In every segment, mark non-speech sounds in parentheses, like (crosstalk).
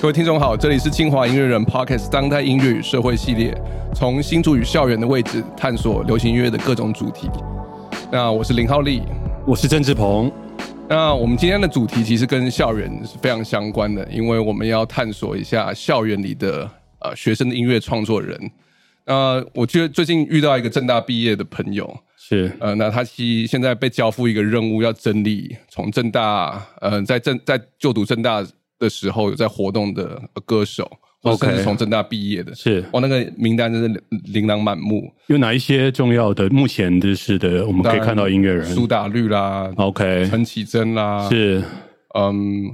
各位听众好，这里是清华音乐人 Podcast 当代音乐与社会系列，从新竹与校园的位置探索流行音乐的各种主题。那我是林浩利，我是郑志鹏。那我们今天的主题其实跟校园是非常相关的，因为我们要探索一下校园里的呃学生的音乐创作人。那我觉得最近遇到一个正大毕业的朋友，是呃，那他其现在被交付一个任务，要整理从正大呃在正在就读正大的时候有在活动的歌手，或者是从正大毕业的，是哇，那个名单真是琳琅满目。有哪一些重要的？目前就是的，我们可以看到音乐人苏打绿啦，OK，陈绮贞啦，是嗯，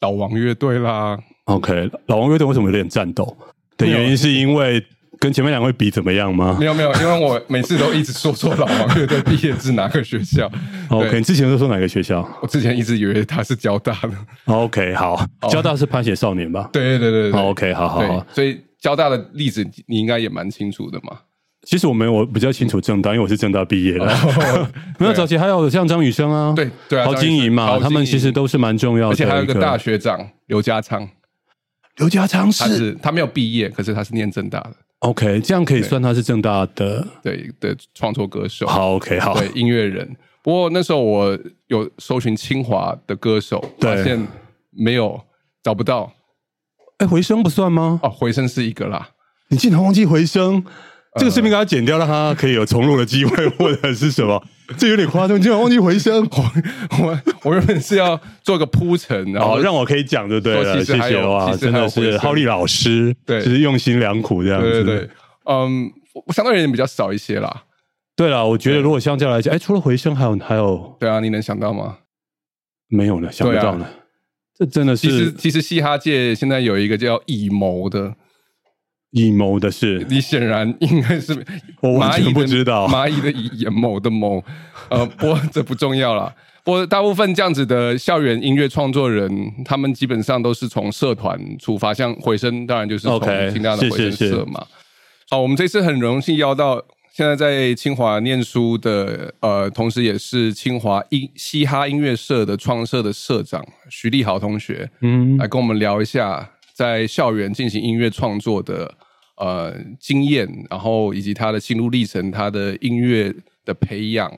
老王乐队啦，OK，老王乐队为什么有点战斗？的原因是因为。跟前面两位比怎么样吗？没有没有，因为我每次都一直说错老王 (laughs) 乐队毕业自哪个学校。OK，你之前都说哪个学校？我之前一直以为他是交大的。OK，好，交大是潘写少年吧？对对对对。OK，好好好。所以交大的例子你应该也蛮清楚的嘛。其实我没有，我比较清楚正大，因为我是正大毕业的。(laughs) 没有早期还有像张雨生啊，对对啊，陶晶莹嘛，他们其实都是蛮重要的。而且还有一个大学长刘家昌，刘家昌是他没有毕业，可是他是念正大的。OK，这样可以算他是正大的对的创作歌手。好，OK，好，对音乐人。不过那时候我有搜寻清华的歌手，发现没有找不到。哎，回声不算吗？哦，回声是一个啦。你竟然忘记回声？这个视频给他剪掉，让他可以有重录的机会，或者是什么？这有点夸张，你竟然忘记回声。我我我原本是要做个铺陈，然后让我可以讲就对了。谢谢哇，真的是浩利老师，对，就是用心良苦这样子。对对对，嗯，我相对人比较少一些啦。对了，我觉得如果相较来讲，哎，除了回声，还有还有，对啊，你能想到吗？没有了，想不到呢。这真的是，其实其实嘻哈界现在有一个叫以谋的。以谋的事，你显然应该是我完全不知道蚂蚁的以眼谋的谋，呃，不过这不重要了。不过大部分这样子的校园音乐创作人，他们基本上都是从社团出发，像回声当然就是从清大的回声社嘛。好，我们这次很荣幸邀到现在在清华念书的，呃，同时也是清华音嘻哈音乐社的创社的社长徐立豪同学，嗯，来跟我们聊一下。在校园进行音乐创作的呃经验，然后以及他的心路历程，他的音乐的培养，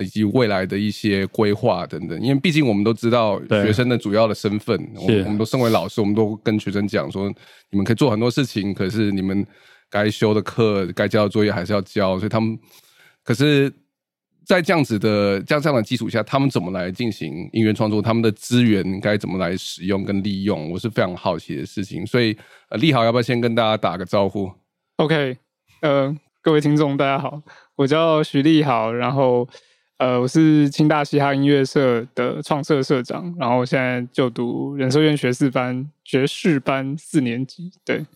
以及未来的一些规划等等。因为毕竟我们都知道学生的主要的身份，我们都身为老师，我们都跟学生讲说，你们可以做很多事情，可是你们该修的课、该交的作业还是要交。所以他们可是。在这样子的这样这样的基础下，他们怎么来进行音乐创作？他们的资源该怎么来使用跟利用？我是非常好奇的事情。所以，呃，立豪要不要先跟大家打个招呼？OK，呃，各位听众大家好，我叫徐立豪，然后呃，我是清大嘻哈音乐社的创社社长，然后现在就读人社院学士班爵士班四年级，对。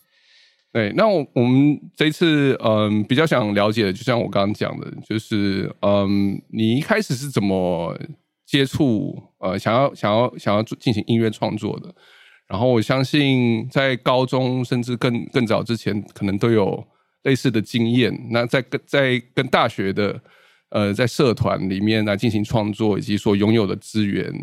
对，那我我们这一次嗯比较想了解的，就像我刚刚讲的，就是嗯你一开始是怎么接触呃想要想要想要进行音乐创作的？然后我相信在高中甚至更更早之前，可能都有类似的经验。那在跟在跟大学的呃在社团里面来进行创作，以及所拥有的资源。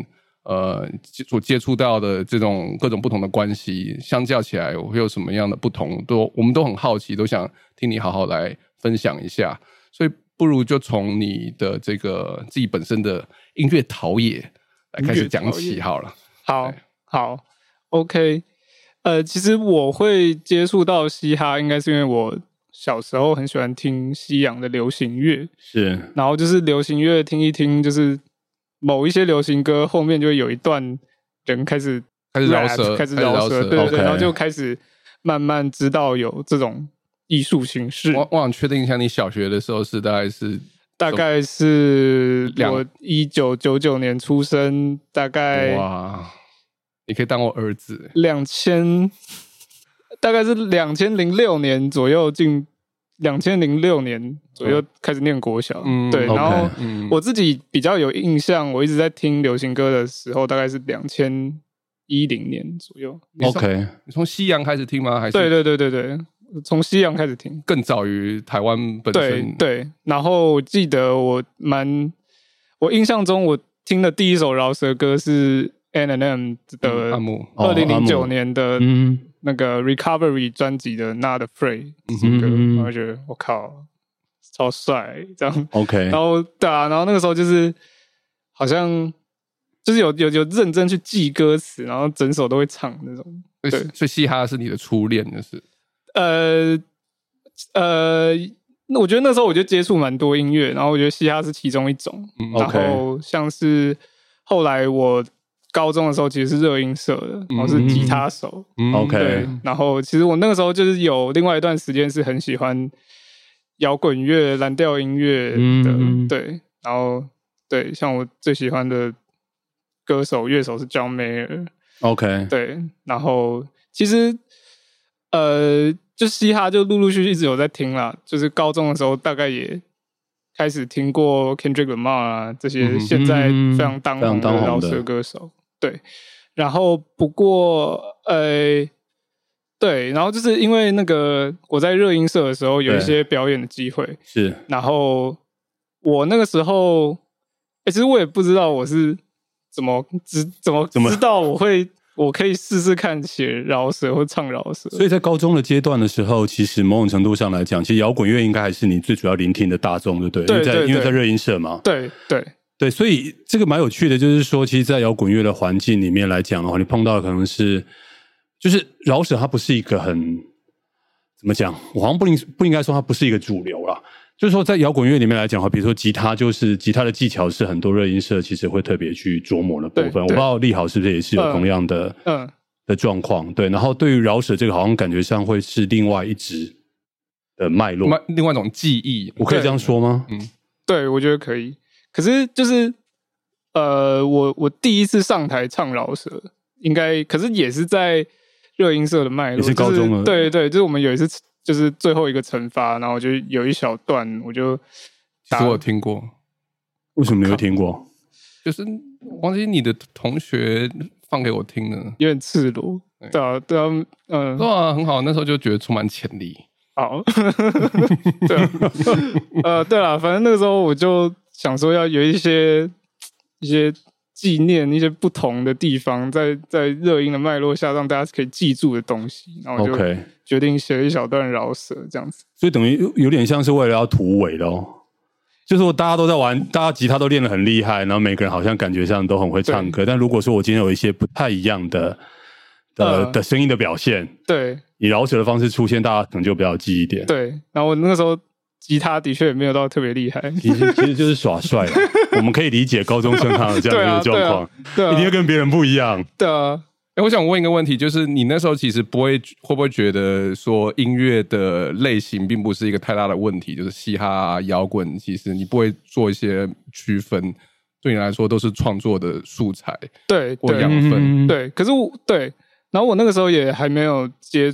呃，所接触到的这种各种不同的关系，相较起来，会有什么样的不同？都我们都很好奇，都想听你好好来分享一下。所以，不如就从你的这个自己本身的音乐陶冶来开始讲起好了。好，好，OK。呃，其实我会接触到嘻哈，应该是因为我小时候很喜欢听西洋的流行乐，是，然后就是流行乐听一听，就是。某一些流行歌后面就会有一段人开始开始饶舌，开始饶舌，对对，然后就开始慢慢知道有这种艺术形式。我我想确定一下，你小学的时候是大概是大概是我一九九九年出生，大概哇，你可以当我儿子。两千大概是两千零六年左右进。两千零六年左右开始念国小，嗯对，然后我自己比较有印象，我一直在听流行歌的时候，大概是两千一零年左右。OK，你从西洋开始听吗？还是对对对对对，从西洋开始听，更早于台湾本身。对，然后我记得我蛮，我印象中我听的第一首饶舌歌是 N and M 的二零零九年的那个 Recovery 专辑的 Not Afraid 这首歌，我觉得我靠，超帅，这样 OK。然后对啊，然后那个时候就是好像就是有有有认真去记歌词，然后整首都会唱那种。对，所以嘻哈是你的初恋，就是呃呃，那我觉得那时候我就接触蛮多音乐，然后我觉得嘻哈是其中一种。然后像是后来我。高中的时候其实是热音社的，我是吉他手。OK，然后其实我那个时候就是有另外一段时间是很喜欢摇滚乐、蓝调音乐的，对。然后对，像我最喜欢的歌手、乐手是 John Mayer。OK，对。然后其实呃，就嘻哈就陆陆续续一直有在听啦。就是高中的时候大概也开始听过 Kendrick Lamar 啊这些现在非常当红的饶舌歌手。对，然后不过呃，对，然后就是因为那个我在热音社的时候有一些表演的机会，是，然后我那个时候，哎其实我也不知道我是怎么知怎么怎么知道我会我可以试试看写饶舌或唱饶舌，所以在高中的阶段的时候，其实某种程度上来讲，其实摇滚乐应该还是你最主要聆听的大众，对不对？对，在因为在热音社嘛，对对。对，所以这个蛮有趣的，就是说，其实，在摇滚乐的环境里面来讲的话，你碰到的可能是，就是饶舌，它不是一个很怎么讲，我好像不应不应该说它不是一个主流啦。就是说，在摇滚乐里面来讲的话，比如说吉他，就是吉他的技巧是很多热音社其实会特别去琢磨的部分。我不知道利好是不是也是有同样的嗯的状况。对，然后对于饶舌这个，好像感觉上会是另外一支的脉络，另外一种记忆，我可以这样说吗？嗯，对，我觉得可以。可是就是，呃，我我第一次上台唱饶舌，应该可是也是在热音社的脉络，是高中了。对对，就是我们有一次就是最后一个惩罚，然后就有一小段，我就其实我听过，为什么没有听过？(laughs) 就是忘记你的同学放给我听的，有点赤裸，对啊对啊，嗯，对啊，很好，那时候就觉得充满潜力。好，(laughs) 对，(laughs) 呃，对了，反正那个时候我就。想说要有一些一些纪念，一些不同的地方，在在热音的脉络下，让大家可以记住的东西，然后就决定写一小段饶舌这样子。所以等于有点像是为了要突围咯，就是说大家都在玩，大家吉他都练得很厉害，然后每个人好像感觉上都很会唱歌。但如果说我今天有一些不太一样的的的声音的表现，对，以饶舌的方式出现，大家可能就比较记一点。对，然后我那个时候。吉他的确也没有到特别厉害，其实其实就是耍帅。(laughs) 我们可以理解高中生他的这样一个状况，一定要跟别人不一样。对啊，哎，我想问一个问题，就是你那时候其实不会会不会觉得说音乐的类型并不是一个太大的问题，就是嘻哈、摇滚，其实你不会做一些区分，对你来说都是创作的素材，对，或养分，对。可是我对，然后我那个时候也还没有接，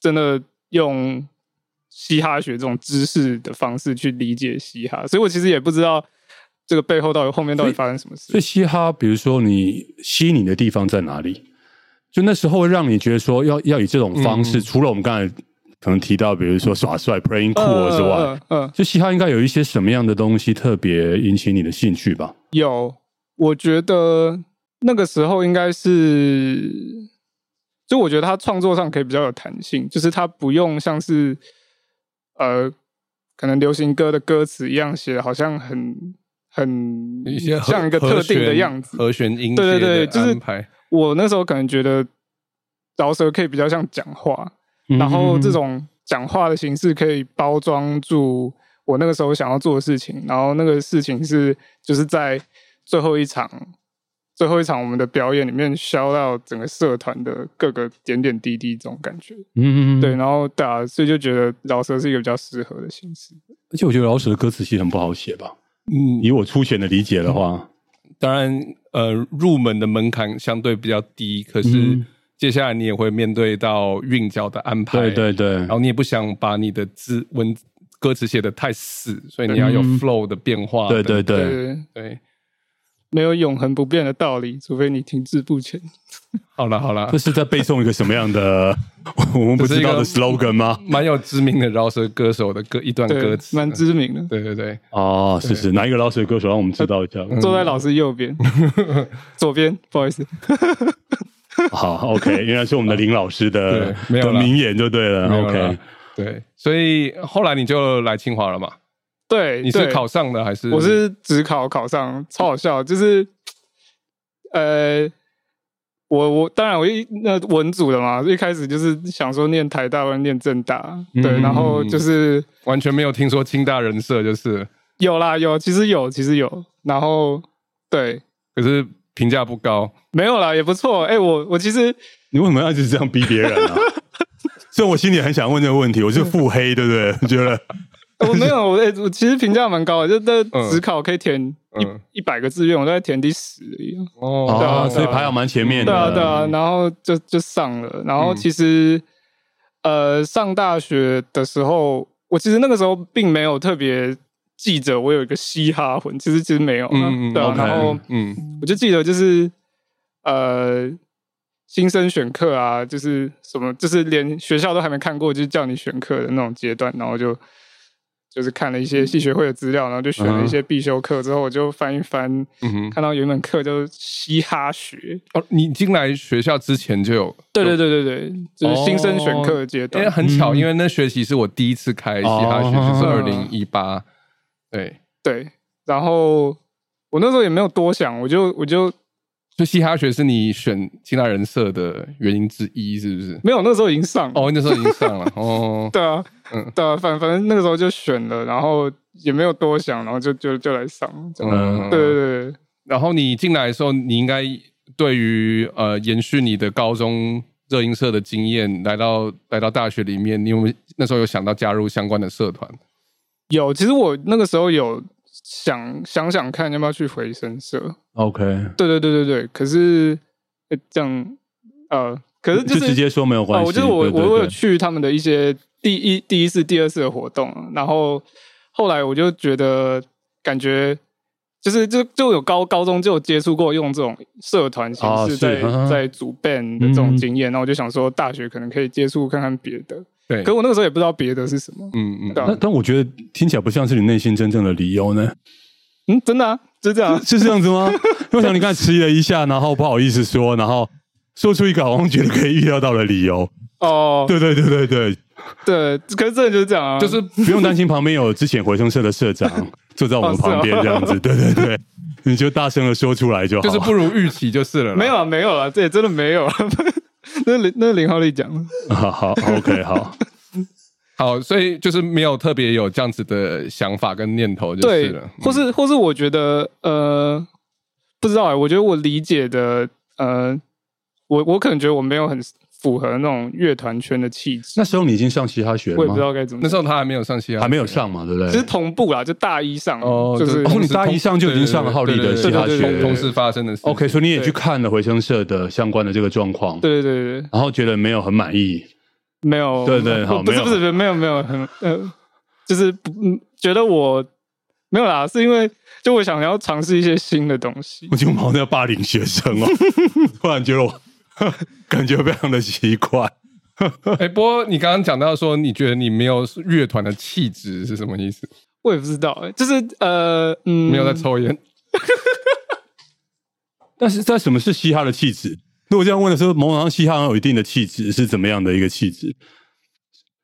真的用。嘻哈学这种知识的方式去理解嘻哈，所以我其实也不知道这个背后到底后面到底发生什么事。所以嘻哈，比如说你吸引的地方在哪里？就那时候会让你觉得说要要以这种方式，除了我们刚才可能提到，比如说耍帅、playing cool 之外，嗯，就嘻哈应该有一些什么样的东西特别引起你的兴趣吧？有，我觉得那个时候应该是，就我觉得他创作上可以比较有弹性，就是他不用像是。呃，可能流行歌的歌词一样写的，好像很很像一个特定的样子，和弦音对对对，就是我那时候可能觉得饶舌可以比较像讲话，然后这种讲话的形式可以包装住我那个时候想要做的事情，然后那个事情是就是在最后一场。最后一场我们的表演里面，消到整个社团的各个点点滴滴，这种感觉，嗯嗯，对，然后对啊，所以就觉得饶舌是一个比较适合的形式。而且我觉得饶舌的歌词其实很不好写吧？嗯，以我粗浅的理解的话，当然，呃，入门的门槛相对比较低，可是接下来你也会面对到韵脚的安排，对对对，然后你也不想把你的字文歌词写的太死，所以你要有 flow 的变化，对对。对。对。没有永恒不变的道理，除非你停滞不前。好了好了，这是在背诵一个什么样的 (laughs) 我们不知道的 slogan 吗？蛮有知名的饶舌歌手的歌一段歌词，蛮知名的。对对对，哦，是是，哪一个饶舌歌手让我们知道一下？坐在老师右边，(laughs) 左边，不好意思。(laughs) 好，OK，原来是我们的林老师的的名言就对了。OK，对，所以后来你就来清华了嘛？对，你是考上的还是？我是只考考上，超好笑。就是，呃，我我当然我一那文组的嘛，一开始就是想说念台大或者念正大，对，然后就是完全没有听说清大人设，就是有啦有，其实有其实有，然后对，可是评价不高，没有啦，也不错。哎，我我其实你为什么要一直这样逼别人啊？(laughs) 所以我心里很想问这个问题，我是腹黑，对不对？(laughs) 觉得。(laughs) 我没有，(laughs) 我我其实评价蛮高的，就那只考可以填一一百个志愿，我在填第十哦，对啊，所以排行蛮前面的。对啊，对啊，然后就就上了。然后其实呃，上大学的时候，我其实那个时候并没有特别记着我有一个嘻哈魂，其实其实没有。嗯对啊，然后嗯，我就记得就是呃，新生选课啊，就是什么，就是连学校都还没看过，就叫你选课的那种阶段，然后就。就是看了一些系学会的资料，然后就选了一些必修课。之后我就翻一翻，嗯看到有一门课就嘻哈学。哦，你进来学校之前就有？对对对对对，就是新生选课阶段。因为很巧，因为那学期是我第一次开嘻哈学，就是二零一八。对对，然后我那时候也没有多想，我就我就。就嘻哈学是你选其他人设的原因之一，是不是？没有，那时候已经上哦，那时候已经上了哦。(laughs) 对啊，嗯，对啊，反反正那个时候就选了，然后也没有多想，然后就就就来上。嗯，对对对。然后你进来的时候，你应该对于呃延续你的高中热音社的经验，来到来到大学里面，你有没有那时候有想到加入相关的社团？有，其实我那个时候有。想想想看，要不要去回声社？OK，对对对对对。可是这样，呃，可是就直接说没有关系。我就是我，我有去他们的一些第一、第一次、第二次的活动，然后后来我就觉得感觉就是就就有高高中就有接触过用这种社团形式在在组 band 的这种经验，那我就想说大学可能可以接触看看别的。对，可我那个时候也不知道别的是什么，嗯嗯，但但我觉得听起来不像是你内心真正的理由呢。嗯，真的啊，就这样，(laughs) 是这样子吗？(laughs) 我想你刚才迟疑了一下，然后不好意思说，然后说出一个好像觉得可以预料到的理由。哦，对对对对对。对，可是真的就是这样啊，就是不用担心旁边有之前回声社的社长 (laughs) 坐在我们旁边这样子，对对对，你就大声的说出来就好，就是不如预期就是了。没有啊，没有啊，这也真的没有。(laughs) 那林那林浩利讲了，好好 OK 好，(laughs) 好，所以就是没有特别有这样子的想法跟念头就是了，或是或是我觉得呃不知道哎，我觉得我理解的呃，我我可能觉得我没有很。符合那种乐团圈的气质。那时候你已经上嘻哈学了我也不知道该怎么。那时候他还没有上嘻哈，还没有上嘛，对不对？其实同步啦，就大一上哦，就是哦你大一上就已经上了浩利的嘻哈学，同时发生的事。OK，所以你也去看了回声社的相关的这个状况。对对对对。然后觉得没有很满意。没有。对对，好，不是不是没有没有很呃，就是不觉得我没有啦，是因为就我想要尝试一些新的东西。我就好像霸凌学生哦，(laughs) 突然觉得我 (laughs) 感觉非常的奇怪。(laughs) 哎，不过你刚刚讲到说，你觉得你没有乐团的气质是什么意思？我也不知道，哎，就是呃，嗯，没有在抽烟。(laughs) 但是在什么是嘻哈的气质？如果这样问的时候，某种上嘻哈有一定的气质，是怎么样的一个气质？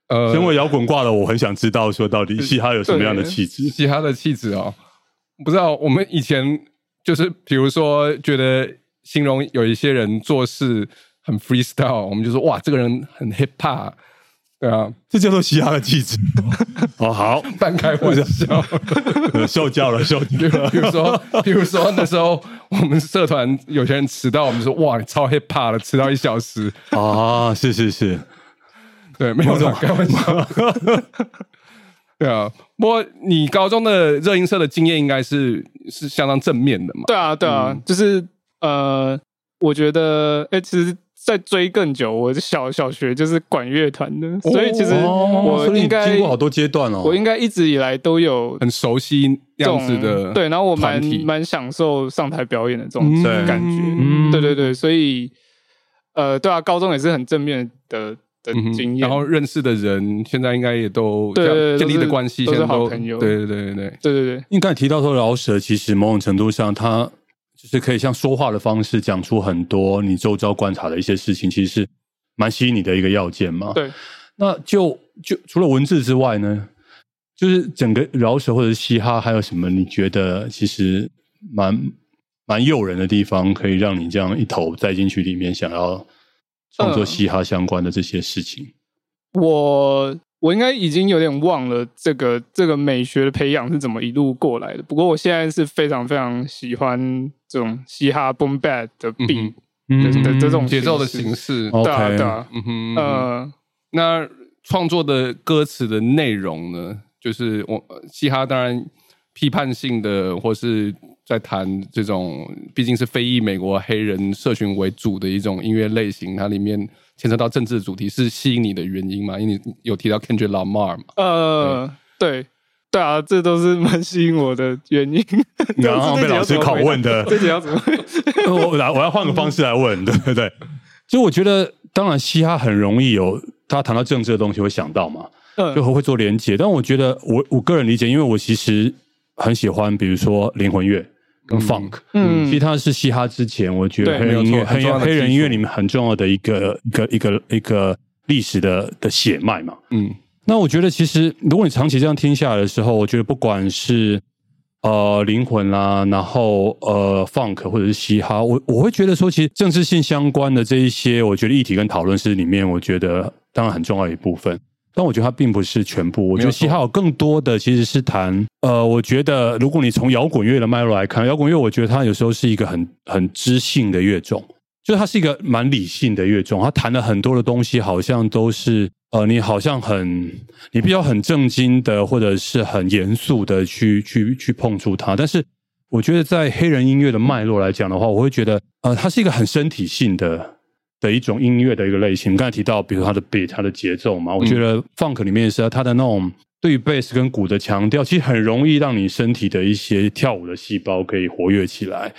呃，身为摇滚挂的，我很想知道说，到底嘻哈有什么样的气质？嘻哈的气质哦，不知道。我们以前就是，比如说，觉得形容有一些人做事。很 freestyle，我们就说哇，这个人很 hip hop，对啊，这叫做嘻哈的气质。哦，好，半开玩笑，受教了，受教了。比如说，比如说那时候我们社团有些人迟到，我们说哇，你超 hip hop 了，迟到一小时。啊，是是是，对，没有开玩笑。对啊，不过你高中的热音社的经验应该是是相当正面的嘛？对啊，对啊，就是呃我觉得哎其实再追更久我是小小学就是管乐团的所以其实我应该经过好多阶段哦我应该一直以来都有很熟悉这样子的对然后我蛮蛮享受上台表演的这种感觉嗯。对对对所以呃对啊高中也是很正面的的经验然后认识的人现在应该也都建立的关系都是好朋友对对对对对。对对应该提到说饶舌其实某种程度上它就是可以像说话的方式讲出很多你周遭观察的一些事情，其实是蛮吸引你的一个要件嘛。对，那就就除了文字之外呢，就是整个饶舌或者嘻哈还有什么你觉得其实蛮蛮诱人的地方，可以让你这样一头栽进去里面，想要创作嘻哈相关的这些事情？我。我应该已经有点忘了这个这个美学的培养是怎么一路过来的。不过我现在是非常非常喜欢这种嘻哈 boom bap 的 beat 的这种节奏的形式。对啊对啊，嗯哼，呃，那创作的歌词的内容呢？就是我嘻哈当然批判性的，或是在谈这种毕竟是非裔美国黑人社群为主的一种音乐类型，它里面。牵扯到政治的主题是吸引你的原因嘛？因为你有提到 Kendrick Lamar 嘛？呃，对，对啊，这都是蛮吸引我的原因。(laughs) 然后被老师拷问的，(laughs) 这要怎么？(laughs) 我来，我要换个方式来问，对不对。所以我觉得，当然嘻哈很容易有，大家谈到政治的东西会想到嘛，就会做连接。但我觉得，我我个人理解，因为我其实很喜欢，比如说灵魂乐。跟 funk，嗯，其实它是嘻哈之前，我觉得黑人音乐、黑黑人音乐里面很重要的一个一个一个一个历史的的血脉嘛。嗯，那我觉得其实如果你长期这样听下来的时候，我觉得不管是呃灵魂啦，然后呃 funk 或者是嘻哈，我我会觉得说，其实政治性相关的这一些，我觉得议题跟讨论是里面，我觉得当然很重要一部分。但我觉得它并不是全部。我觉得嘻哈有更多的其实是谈，呃，我觉得如果你从摇滚乐的脉络来看，摇滚乐我觉得它有时候是一个很很知性的乐种，就是它是一个蛮理性的乐种。它谈了很多的东西，好像都是呃，你好像很你比较很正经的，或者是很严肃的去去去碰触它。但是我觉得在黑人音乐的脉络来讲的话，我会觉得呃，它是一个很身体性的。的一种音乐的一个类型，刚才提到，比如它的 beat，它的节奏嘛，我觉得 funk 里面是它的那种对于 bass 跟鼓的强调，其实很容易让你身体的一些跳舞的细胞可以活跃起来。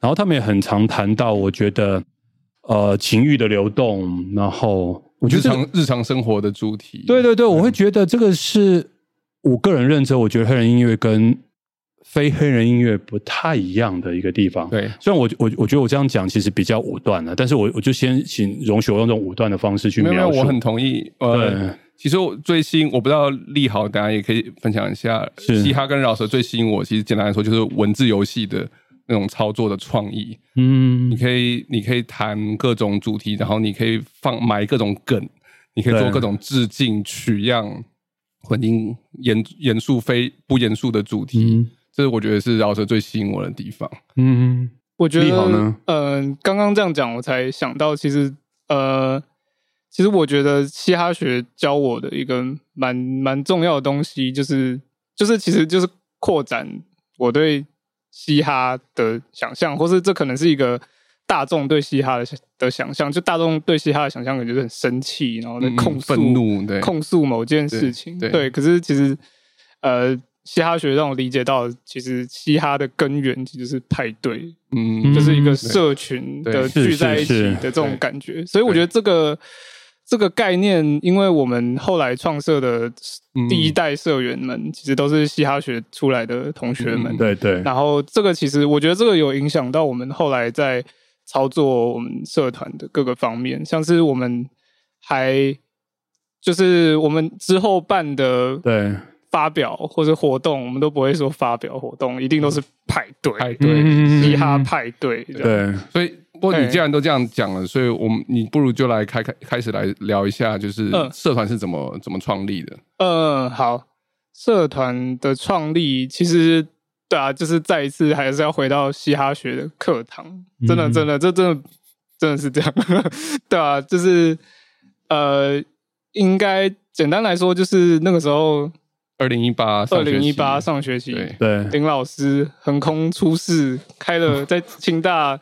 然后他们也很常谈到，我觉得呃情欲的流动，然后我觉得日常日常生活的主题，对对对，我会觉得这个是我个人认知，我觉得黑人音乐跟。非黑人音乐不太一样的一个地方。对，虽然我我我觉得我这样讲其实比较武断了，但是我我就先请容许我用这种武断的方式去描述。我很同意。呃，其实我最吸引，我不知道利好，大家也可以分享一下。嘻哈跟饶舌最吸引我，其实简单来说就是文字游戏的那种操作的创意。嗯，你可以你可以谈各种主题，然后你可以放埋各种梗，你可以做各种致敬、取样、混音、严严肃非不严肃的主题。这是我觉得是饶舌最吸引我的地方。嗯，我觉得，嗯，刚刚这样讲，我才想到，其实，呃，其实我觉得嘻哈学教我的一个蛮蛮重要的东西，就是，就是，其实就是扩展我对嘻哈的想象，或是这可能是一个大众对嘻哈的的想象。就大众对嘻哈的想象，感觉是很生气，然后在控诉、愤怒，对，控诉某件事情。对，可是其实，呃。嘻哈学让我理解到，其实嘻哈的根源其实是派对，嗯，就是一个社群的聚在一起的这种感觉。所以我觉得这个这个概念，因为我们后来创设的第一代社员们，其实都是嘻哈学出来的同学们，对对。然后这个其实我觉得这个有影响到我们后来在操作我们社团的各个方面，像是我们还就是我们之后办的对。发表或者活动，我们都不会说发表活动，一定都是派对，派对，嘻哈派对。对，所以不过你既然都这样讲了，所以我们你不如就来开开开始来聊一下，就是社团是怎么怎么创立的。嗯，好，社团的创立其实对啊，就是再一次还是要回到嘻哈学的课堂，真的真的这真的真的是这样，(laughs) 对啊，就是呃，应该简单来说，就是那个时候。二零一八，二零一八上学期，对，林老师横空出世，开了 (laughs) 在清大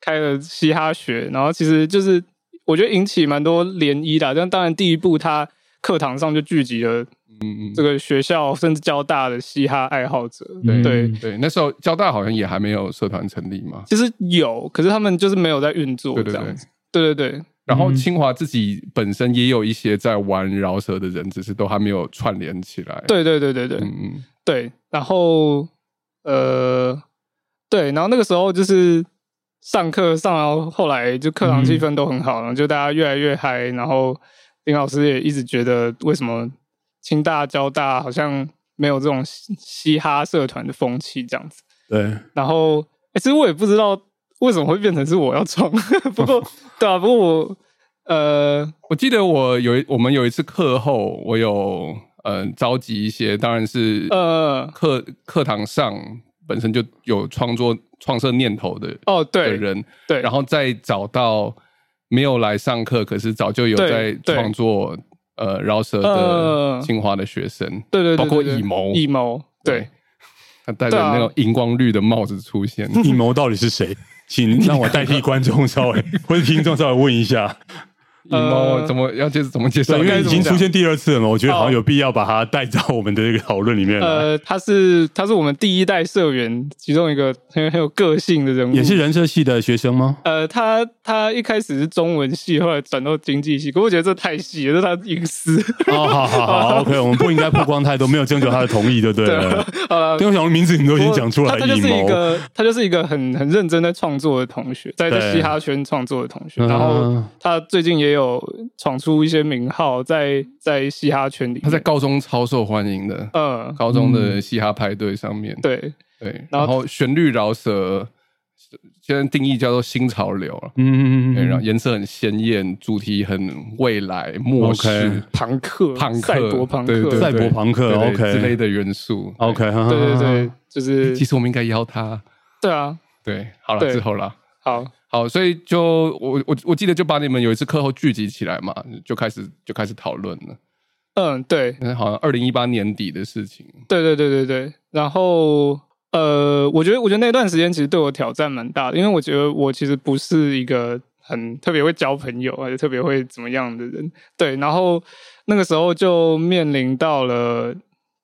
开了嘻哈学，然后其实就是我觉得引起蛮多涟漪的。但当然，第一步他课堂上就聚集了，嗯这个学校甚至交大的嘻哈爱好者。对对对，那时候交大好像也还没有社团成立嘛。其实有，可是他们就是没有在运作这样子。对对对。然后清华自己本身也有一些在玩饶舌的人，只是都还没有串联起来。对对对对对，嗯嗯，对。然后呃，对，然后那个时候就是上课上到后来，就课堂气氛都很好，然后就大家越来越嗨。然后林老师也一直觉得，为什么清大、交大好像没有这种嘻哈社团的风气这样子？对。然后其实我也不知道。为什么会变成是我要创？(laughs) 不过，(laughs) 对啊，不过我，呃，我记得我有我们有一次课后，我有呃召集一些，当然是呃课课堂上本身就有创作创设念头的哦，对的人，对，然后再找到没有来上课，可是早就有在创作呃饶舌的清华的学生，对对，包括以谋。以谋，对，他戴着那种荧光绿的帽子出现，(laughs) 以谋到底是谁？请让我代替观众稍微或者听众稍微问一下。以猫怎么要介怎么介绍？因为已经出现第二次了嘛，我觉得好像有必要把它带到我们的这个讨论里面呃，他是他是我们第一代社员其中一个很很有个性的人物，也是人设系的学生吗？呃，他他一开始是中文系，后来转到经济系，可我觉得这太细了，这是他隐私。哦，好好好，OK，我们不应该曝光太多，没有征求他的同意，对不对？好了，因为我想名字你都已经讲出来，他就是一个他就是一个很很认真在创作的同学，在在嘻哈圈创作的同学，然后他最近也有闯。出一些名号在在嘻哈圈里，他在高中超受欢迎的，嗯，高中的嘻哈派对上面，对。对，然后旋律饶舌，现在定义叫做新潮流了，嗯嗯嗯，然后颜色很鲜艳，主题很未来末世，朋克，朋克，赛博朋克，赛博朋克，OK。之类的元素，OK，对对对，就是其实我们应该邀他，对啊，对，好了之后了，好。好，所以就我我我记得就把你们有一次课后聚集起来嘛，就开始就开始讨论了。嗯，对，好像二零一八年底的事情。对对对对对。然后呃，我觉得我觉得那段时间其实对我挑战蛮大的，因为我觉得我其实不是一个很特别会交朋友，而且特别会怎么样的人。对，然后那个时候就面临到了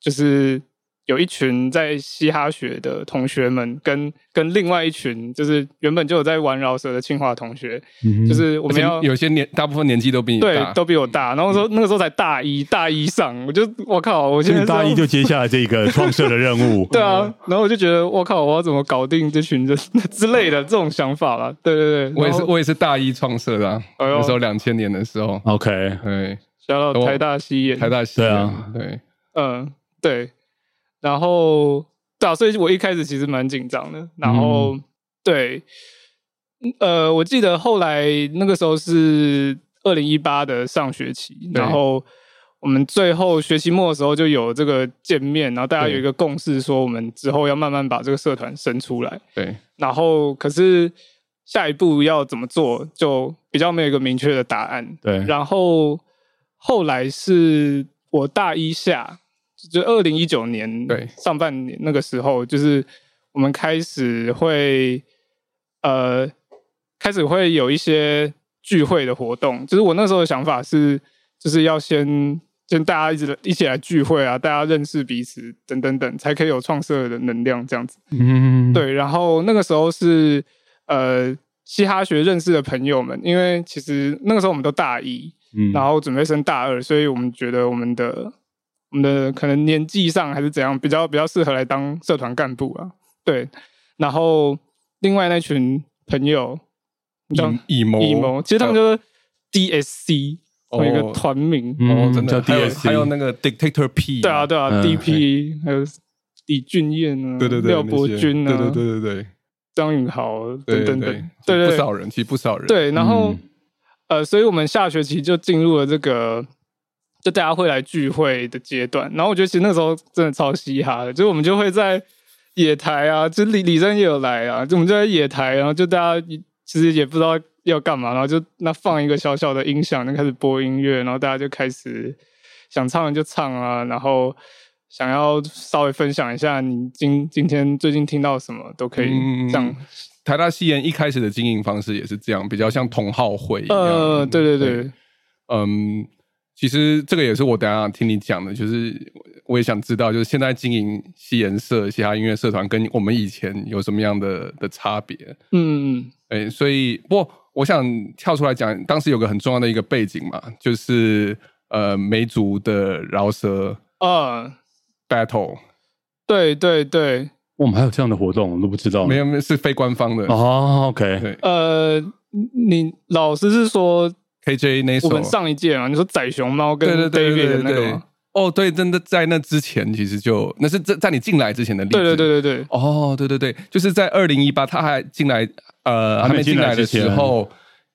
就是。有一群在嘻哈学的同学们，跟跟另外一群就是原本就有在玩饶舌的清华同学，就是我们要有些年大部分年纪都比你对都比我大，然后说那个时候才大一大一上，我就我靠，我现在大一就接下了这个创设的任务，(laughs) 对啊，然后我就觉得我靠，我要怎么搞定这群人 (laughs) 之类的这种想法了，对对对，我也是我也是大一创设的，那时候两千年的时候，OK，对，加到台大西演，台大西对啊，对，嗯，对。然后，对啊，所以我一开始其实蛮紧张的。然后，对，呃，我记得后来那个时候是二零一八的上学期，然后我们最后学期末的时候就有这个见面，然后大家有一个共识，说我们之后要慢慢把这个社团生出来。对，然后可是下一步要怎么做，就比较没有一个明确的答案。对，然后后来是我大一下。就二零一九年对上半年那个时候，就是我们开始会呃开始会有一些聚会的活动。就是我那时候的想法是，就是要先跟大家一直一起来聚会啊，大家认识彼此等等等，才可以有创设的能量这样子。嗯，对。然后那个时候是呃嘻哈学认识的朋友们，因为其实那个时候我们都大一，嗯，然后准备升大二，所以我们觉得我们的。我们的可能年纪上还是怎样，比较比较适合来当社团干部啊。对，然后另外那群朋友叫以谋，以谋，其实他们就是 DSC 一个团名。哦，真的叫 DSC，还有那个 Dictator P，对啊对啊，DP，还有李俊彦啊，对对对，廖伯君啊，对对对对对，张允豪等等等，对对，不少人，其实不少人。对，然后呃，所以我们下学期就进入了这个。就大家会来聚会的阶段，然后我觉得其实那时候真的超嘻哈的，就我们就会在野台啊，就李李真也有来啊，就我们就在野台，然后就大家其实也不知道要干嘛，然后就那放一个小小的音响，就开始播音乐，然后大家就开始想唱就唱啊，然后想要稍微分享一下你今今天最近听到什么都可以这样。台大戏研一开始的经营方式也是这样，比较像同好会一样。呃，对对对，嗯，其实这个也是我等下听你讲的，就是我也想知道，就是现在经营西颜社、嘻哈音乐社团跟我们以前有什么样的的差别？嗯，哎，所以不过我想跳出来讲，当时有个很重要的一个背景嘛，就是呃梅族的饶舌啊 battle。对对对，我们还有这样的活动，我都不知道。没有没有，是非官方的哦。OK，对，呃，你老师是说 KJ 那首，我们上一届啊，你说仔熊猫跟 David 的那个，哦，对，真的在那之前，其实就那是在在你进来之前的例子。对对对对对，哦，对对对，就是在二零一八，他还进来，呃，还没进来的时候，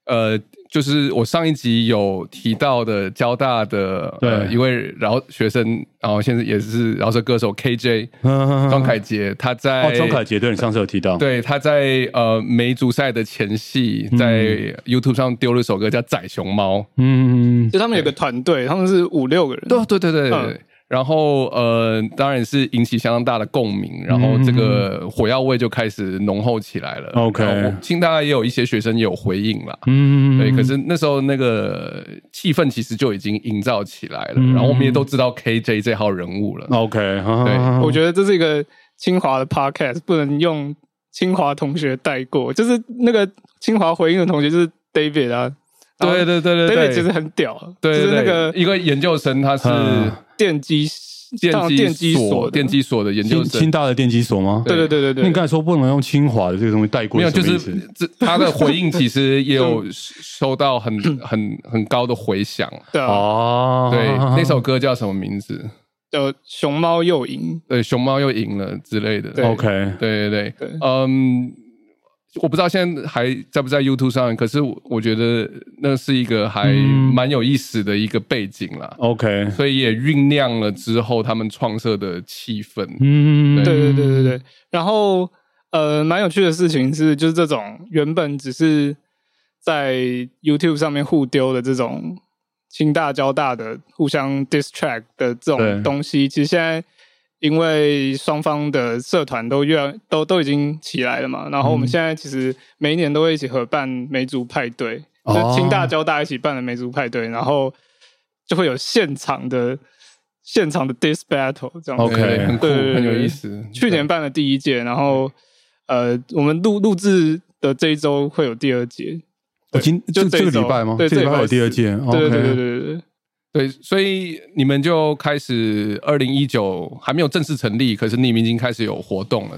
呃。就是我上一集有提到的交大的呃一位饶学生，然后现在也是饶舌歌手 KJ (laughs) 庄凯杰，他在哦庄凯杰对你上次有提到，对他在呃梅竹赛的前戏，在 YouTube 上丢了一首歌叫《仔熊猫》，嗯，就他们有个团队，他们是五六个人，对对对对对。然后呃，当然是引起相当大的共鸣，然后这个火药味就开始浓厚起来了。OK，清大也有一些学生也有回应了，嗯，对。可是那时候那个气氛其实就已经营造起来了，然后我们也都知道 KJ 这号人物了。OK，对，我觉得这是一个清华的 Podcast，不能用清华同学带过。就是那个清华回应的同学就是 David 啊，对对对对，David 其实很屌，对那个一个研究生，他是。电机电电机所电机所的研究生，清大的电机所吗？对对对对对。你刚才说不能用清华的这个东西带过，没有，就是这他的回应其实也有收到很 (laughs) 很很高的回响。对哦，对，那首歌叫什么名字？叫熊猫又赢。对，熊猫又赢了之类的。OK，对对对，嗯。我不知道现在还在不在 YouTube 上，可是我觉得那是一个还蛮有意思的一个背景啦。OK，所以也酝酿了之后他们创设的气氛。嗯，对对对对对。然后呃，蛮有趣的事情是，就是这种原本只是在 YouTube 上面互丢的这种清大交大的互相 distract 的这种东西，其实现在。因为双方的社团都越都都已经起来了嘛，然后我们现在其实每一年都会一起合办梅竹派对，就清大交大一起办的梅竹派对，然后就会有现场的现场的 dis battle 这样，OK，很酷，很有意思。去年办了第一届，然后呃，我们录录制的这一周会有第二届，今就这个礼拜吗？对，这礼拜有第二届，对对对对对对。对，所以你们就开始二零一九还没有正式成立，可是你们已经开始有活动了。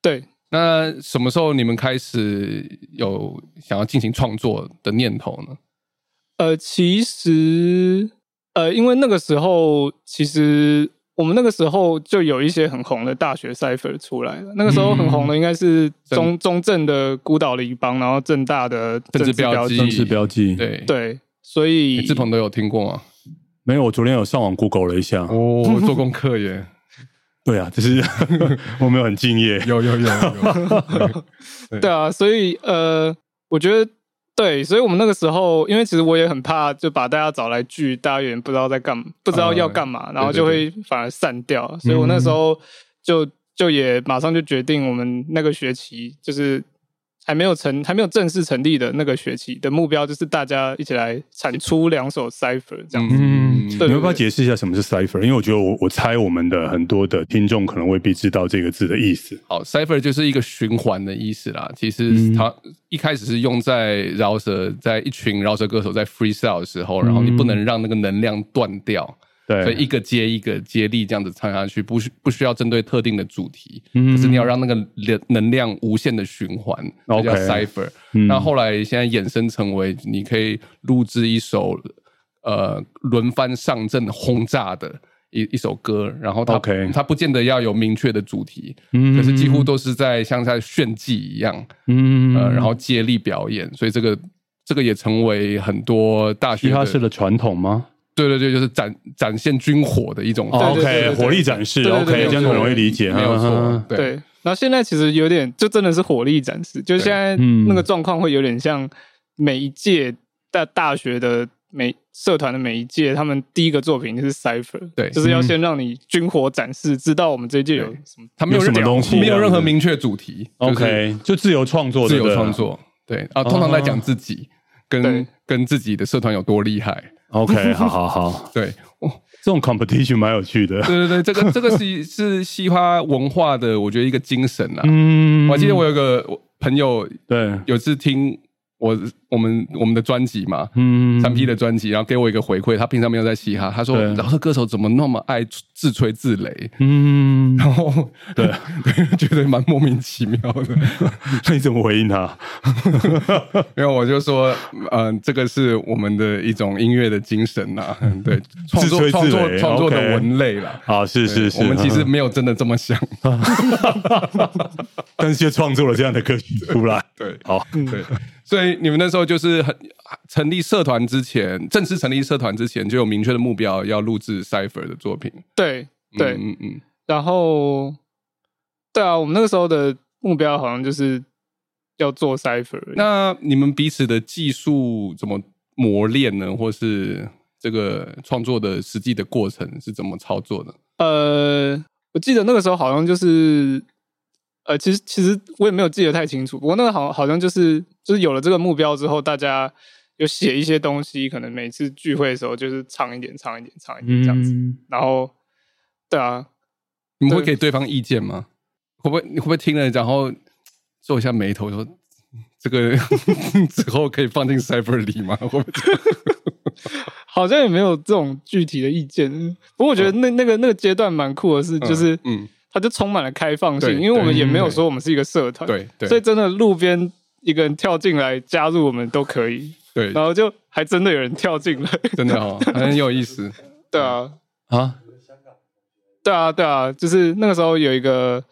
对，那什么时候你们开始有想要进行创作的念头呢？呃，其实呃，因为那个时候，其实我们那个时候就有一些很红的大学 cipher 出来了。那个时候很红的应该是中中正的孤岛黎帮，然后正大的政治标记，政治标记，对对，所以志鹏都有听过吗？没有，我昨天有上网 Google 了一下，哦，做功课耶。(laughs) 对啊，就是 (laughs) 我没有很敬业，有有有有，(laughs) 对啊，所以呃，我觉得对，所以我们那个时候，因为其实我也很怕，就把大家找来聚，大家有点不知道在干，不知道要干嘛，然后就会反而散掉，所以我那时候就就也马上就决定，我们那个学期就是。还没有成，还没有正式成立的那个学期的目标，就是大家一起来产出两首 cipher 这样子。嗯，你要不要解释一下什么是 cipher？因为我觉得我我猜我们的很多的听众可能未必知道这个字的意思。好，cipher 就是一个循环的意思啦。其实它一开始是用在饶舌，在一群饶舌歌手在 freestyle 的时候，然后你不能让那个能量断掉。对，所以一个接一个接力这样子唱下去，不需不需要针对特定的主题，可是你要让那个能能量无限的循环，然后叫 cipher。那后来现在衍生成为，你可以录制一首呃轮番上阵轰炸的一一首歌，然后它它不见得要有明确的主题，可是几乎都是在像在炫技一样，嗯，呃，然后接力表演，所以这个这个也成为很多大学式的传统吗？对对对，就是展展现军火的一种，OK，火力展示，OK，这样很容易理解，没有错。对，然后现在其实有点，就真的是火力展示，就现在那个状况会有点像每一届大大学的每社团的每一届，他们第一个作品就是 Cipher，对，就是要先让你军火展示，知道我们这一届有什么，他没有什么东西，没有任何明确主题，OK，就自由创作，自由创作，对。啊，通常在讲自己跟跟自己的社团有多厉害，OK，(laughs) 好好好，对，这种 competition 蛮有趣的，对对对，这个 (laughs) 这个是是西花文化的，我觉得一个精神啊，嗯，我记得我有个朋友，对，有次听。我我们我们的专辑嘛，嗯，三 P 的专辑，然后给我一个回馈，他平常没有在嘻哈，他说，然后歌手怎么那么爱自吹自擂，嗯，然后对。对，(laughs) 觉得蛮莫名其妙的，(laughs) 那你怎么回应他？(laughs) 没有，我就说，嗯，这个是我们的一种音乐的精神呐，对，创作创作创作的文类了，啊，是是是，我们其实没有真的这么想，但是却创作了这样的歌曲出来，对，好，对。所以你们那时候就是很成立社团之前，正式成立社团之前就有明确的目标，要录制 Cipher 的作品。对对，嗯嗯。然后，对啊，我们那个时候的目标好像就是要做 Cipher。那你们彼此的技术怎么磨练呢？或是这个创作的实际的过程是怎么操作的？呃，我记得那个时候好像就是。呃，其实其实我也没有记得太清楚，不过那个好好像就是就是有了这个目标之后，大家有写一些东西，可能每次聚会的时候就是唱一点，唱一点，唱一点这样子。然后，对啊，你们会给对方意见吗？会不会你会不会听了然后皱一下眉头说这个 (laughs) 之后可以放进 Cypher 里吗？会不会？(laughs) 好像也没有这种具体的意见。不过我觉得那那个那个阶段蛮酷的是，就是嗯。它就充满了开放性，因为我们也没有说我们是一个社团，对，所以真的路边一个人跳进来加入我们都可以，对，然后就还真的有人跳进来，真的哦，(laughs) 很有意思，对啊，啊，对啊，对啊，就是那个时候有一个，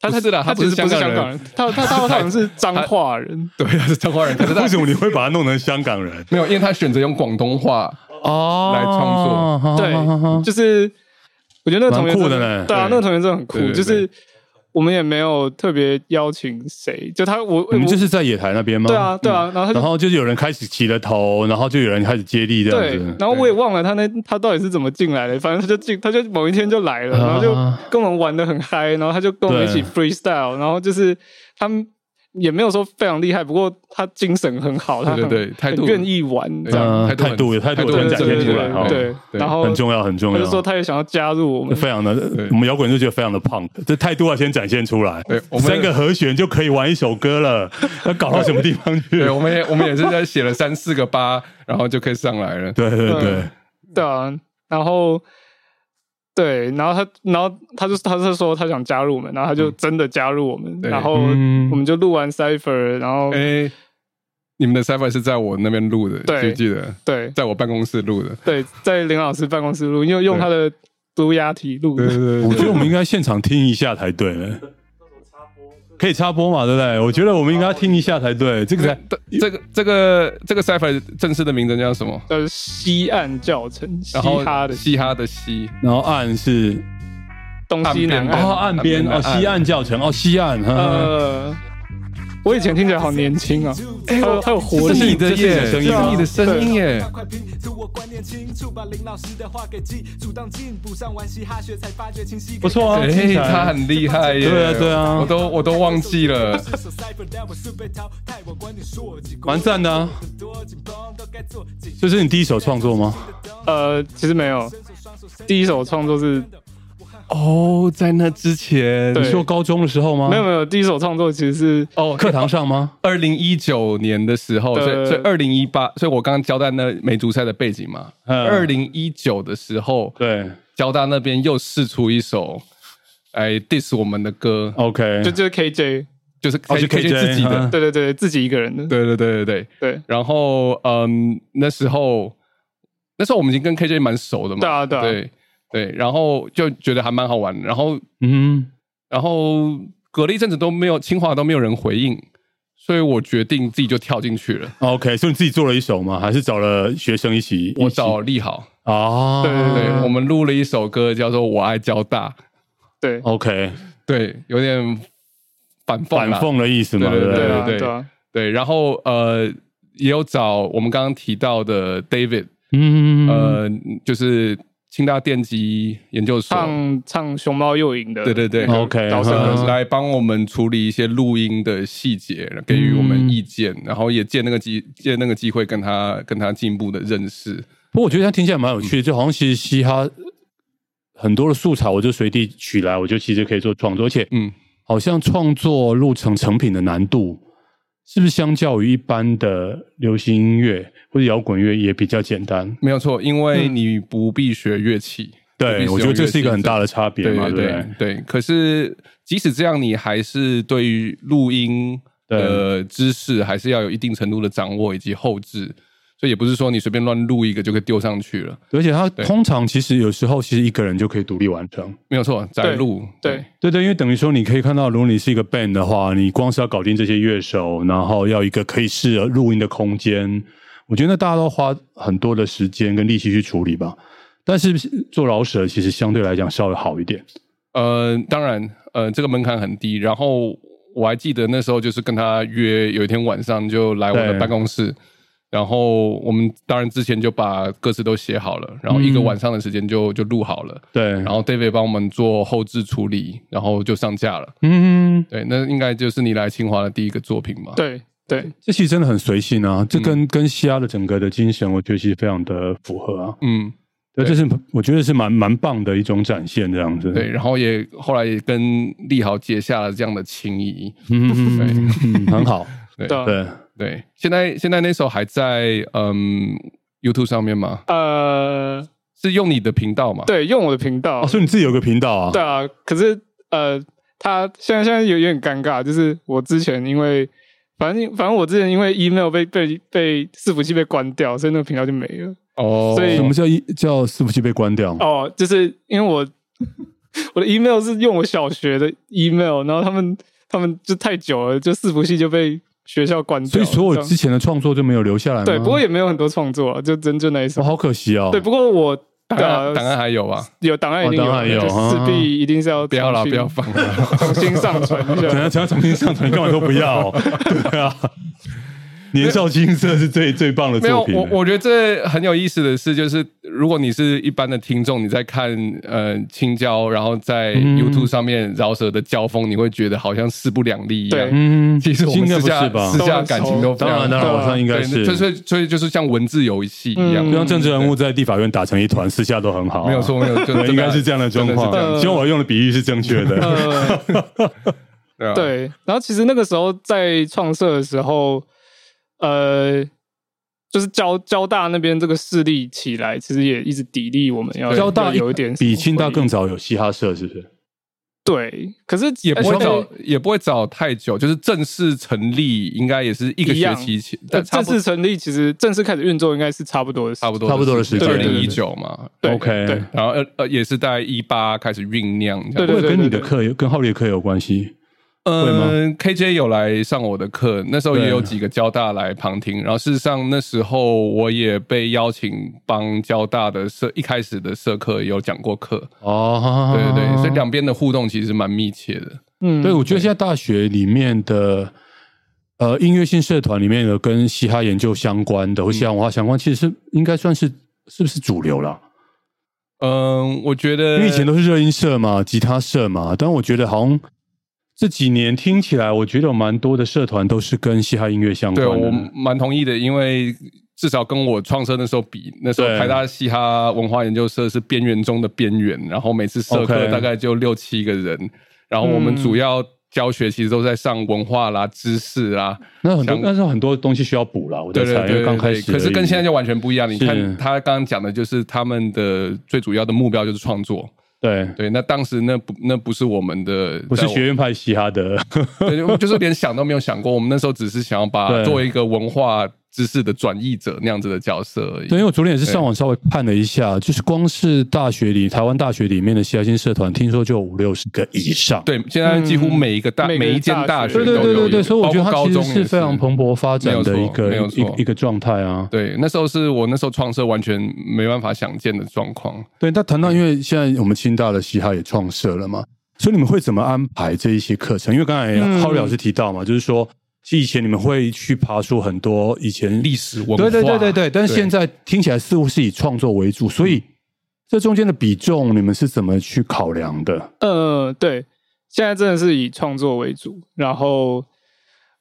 他他知道他其实不是香港人，他他他好像是彰化人，对，他是彰化人，可是为什么你会把他弄成香港人？没有，因为他选择用广东话哦。来创作，对，就是。我觉得那个同学酷的呢，对啊，那个同学真的很酷。就是我们也没有特别邀请谁，就他我我们就是在野台那边吗？对啊，对啊。然后然后就是有人开始起了头，然后就有人开始接力这样子。然后我也忘了他那他到底是怎么进来的，反正他就进，他就某一天就来了，然后就跟我们玩的很嗨，然后他就跟我们一起 freestyle，然后就是他们。也没有说非常厉害，不过他精神很好，他对对态度愿意玩，这样态度有态度很展现出来，对，然后很重要很重要。就是说他也想要加入我们，非常的，我们摇滚就觉得非常的胖，这态度要先展现出来。对，我们三个和弦就可以玩一首歌了，那搞到什么地方去？对，我们也我们也是在写了三四个八，然后就可以上来了。对对对，对啊，然后。对，然后他，然后他就他是说他想加入我们，然后他就真的加入我们，然后我们就录完 cipher，然后哎，你们的 cipher 是在我那边录的，记记得？对，在我办公室录的，对，在林老师办公室录，因为用他的读压体录。对对对，我觉得我们应该现场听一下才对。可以插播嘛？对不对？我觉得我们应该听一下才对。这个才这个这个这个 Cypher 正式的名字叫什么？呃，西岸教程，嘻哈的嘻哈的西，然后岸是东西南岸，哦，岸边哦，西岸教程哦，西岸呃。我以前听起来好年轻啊！还有还有活力，你的耶，是你的声音耶。不错啊，他很厉害耶。对啊对啊，我都我都忘记了。蛮赞的啊！这是你第一首创作吗？呃，其实没有，第一首创作是。哦，在那之前，你说高中的时候吗？没有没有，第一首创作其实是哦 (laughs) 课堂上吗？二零一九年的时候，所以所以二零一八，所以我刚刚交代那美足赛的背景嘛。二零一九的时候，对，交大那边又试出一首哎 diss 我们的歌，OK，就就是 KJ，就是 KJ 自己的，对对对，自己一个人的，对对对对对。对。然后嗯，那时候那时候我们已经跟 KJ 蛮熟的嘛，对啊对对。对，然后就觉得还蛮好玩，然后嗯，然后隔了一阵子都没有清华都没有人回应，所以我决定自己就跳进去了。OK，所以你自己做了一首吗？还是找了学生一起？我找利好啊，对对对，我们录了一首歌叫做《我爱交大》。对，OK，对，有点反讽反讽的意思嘛，对对对对对。然后呃，也有找我们刚刚提到的 David，嗯，呃，就是清大电机研究所。唱唱熊猫诱影的，对对对，OK，来帮我们处理一些录音的细节，给予我们意见，然后也借那个机借那个机会跟他跟他进一步的认识。不过我觉得他听起来蛮有趣的，就好像其实嘻哈很多的素材，我就随地取来，我就其实可以做创作，而且嗯，好像创作录成成品的难度。是不是相较于一般的流行音乐或者摇滚乐也比较简单？没有错，因为你不必学乐器。对，我觉得这是一个很大的差别嘛。对对。可是即使这样，你还是对于录音的知识还是要有一定程度的掌握以及后置。所以也不是说你随便乱录一个就可以丢上去了，而且它通常其实有时候其实一个人就可以独立完成，没有错，在录，对对对，因为等于说你可以看到，如果你是一个 band 的话，你光是要搞定这些乐手，然后要一个可以适合录音的空间，我觉得大家都花很多的时间跟力气去处理吧。但是做老舍其实相对来讲稍微好一点，呃，当然，呃，这个门槛很低。然后我还记得那时候就是跟他约，有一天晚上就来我的办公室。然后我们当然之前就把歌词都写好了，然后一个晚上的时间就就录好了。对，然后 David 帮我们做后置处理，然后就上架了。嗯，对，那应该就是你来清华的第一个作品嘛？对对，这其实真的很随性啊，这跟跟西亚的整个的精神，我觉得其实非常的符合啊。嗯，对，这是我觉得是蛮蛮棒的一种展现，这样子。对，然后也后来也跟立豪结下了这样的情谊。嗯，对，很好。对对。对，现在现在那首还在嗯 YouTube 上面吗？呃，是用你的频道吗？对，用我的频道。所以你自己有个频道啊？对啊，可是呃，他现在现在有有点尴尬，就是我之前因为反正反正我之前因为 email 被被被伺服器被关掉，所以那个频道就没了。哦，所以什么叫一叫伺服器被关掉？哦，就是因为我 (laughs) 我的 email 是用我小学的 email，然后他们他们就太久了，就伺服器就被。学校关掉，所以所有之前的创作就没有留下来。对，不过也没有很多创作，就真正那一首。好可惜哦。对，不过我档案档案还有吧？有档案一定有，势必一定是要不要了，不要放了，(laughs) 重新上传。一下。(laughs) 等下，等下重新上传，干嘛都不要？(laughs) 对啊。年少青涩是最最棒的作品。没有，我我觉得这很有意思的是，就是如果你是一般的听众，你在看呃青椒，然后在 YouTube 上面饶舌的交锋，你会觉得好像势不两立一样。嗯，其实我们私下私下感情都当然当然，我上应该是，所以所以就是像文字游戏一样，像政治人物在地法院打成一团，私下都很好。没有错，没有，应该是这样的状况。希望我用的比喻是正确的。(laughs) 对，然后其实那个时候在创设的时候。呃，就是交交大那边这个势力起来，其实也一直砥砺我们要交大有一点比清大更早有嘻哈社，是不是？对，可是也不会早，也不会早太久，就是正式成立应该也是一个学期前。但正式成立其实正式开始运作应该是差不多的，差不多差不多的时间，二零一九嘛。OK，对然后呃呃也是在一八开始酝酿，对对对，跟你的课跟浩烈课有关系。嗯，KJ 有来上我的课，那时候也有几个交大来旁听。然后事实上那时候我也被邀请帮交大的社一开始的社课有讲过课哦，对对对，所以两边的互动其实蛮密切的。嗯，对，我觉得现在大学里面的呃音乐性社团里面的跟嘻哈研究相关的或嘻哈文化相关，其实是应该算是是不是主流了？嗯，我觉得因为以前都是热音社嘛，吉他社嘛，但我觉得好像。这几年听起来，我觉得有蛮多的社团都是跟嘻哈音乐相关的。对我蛮同意的，因为至少跟我创社那时候比，那时候台大嘻哈文化研究社是边缘中的边缘，然后每次社课大概就六七个人，然后我们主要教学其实都在上文化啦、知识啦。那很多，但是很多东西需要补了。我在猜，因为刚开始，可是跟现在就完全不一样。你看他刚刚讲的，就是他们的最主要的目标就是创作。对对，那当时那不那不是我们的，不是学院派嘻哈的，对，就是连想都没有想过。我们那时候只是想要把作为一个文化。知识的转译者那样子的角色而已。对，因为我昨天也是上网稍微看了一下，就是光是大学里台湾大学里面的嘻哈新社团，听说就五六十个以上。对，现在几乎每一个大每一间大学都有。对对对对，所以我觉得它其实是非常蓬勃发展的一个一一个状态啊。对，那时候是我那时候创社完全没办法想见的状况。对，那谈到因为现在我们清大的嘻哈也创设了嘛，所以你们会怎么安排这一些课程？因为刚才浩宇老师提到嘛，就是说。其实以前你们会去爬出很多以前历史文化，对对对对对，但是现在听起来似乎是以创作为主，所以这中间的比重你们是怎么去考量的？呃，对，现在真的是以创作为主，然后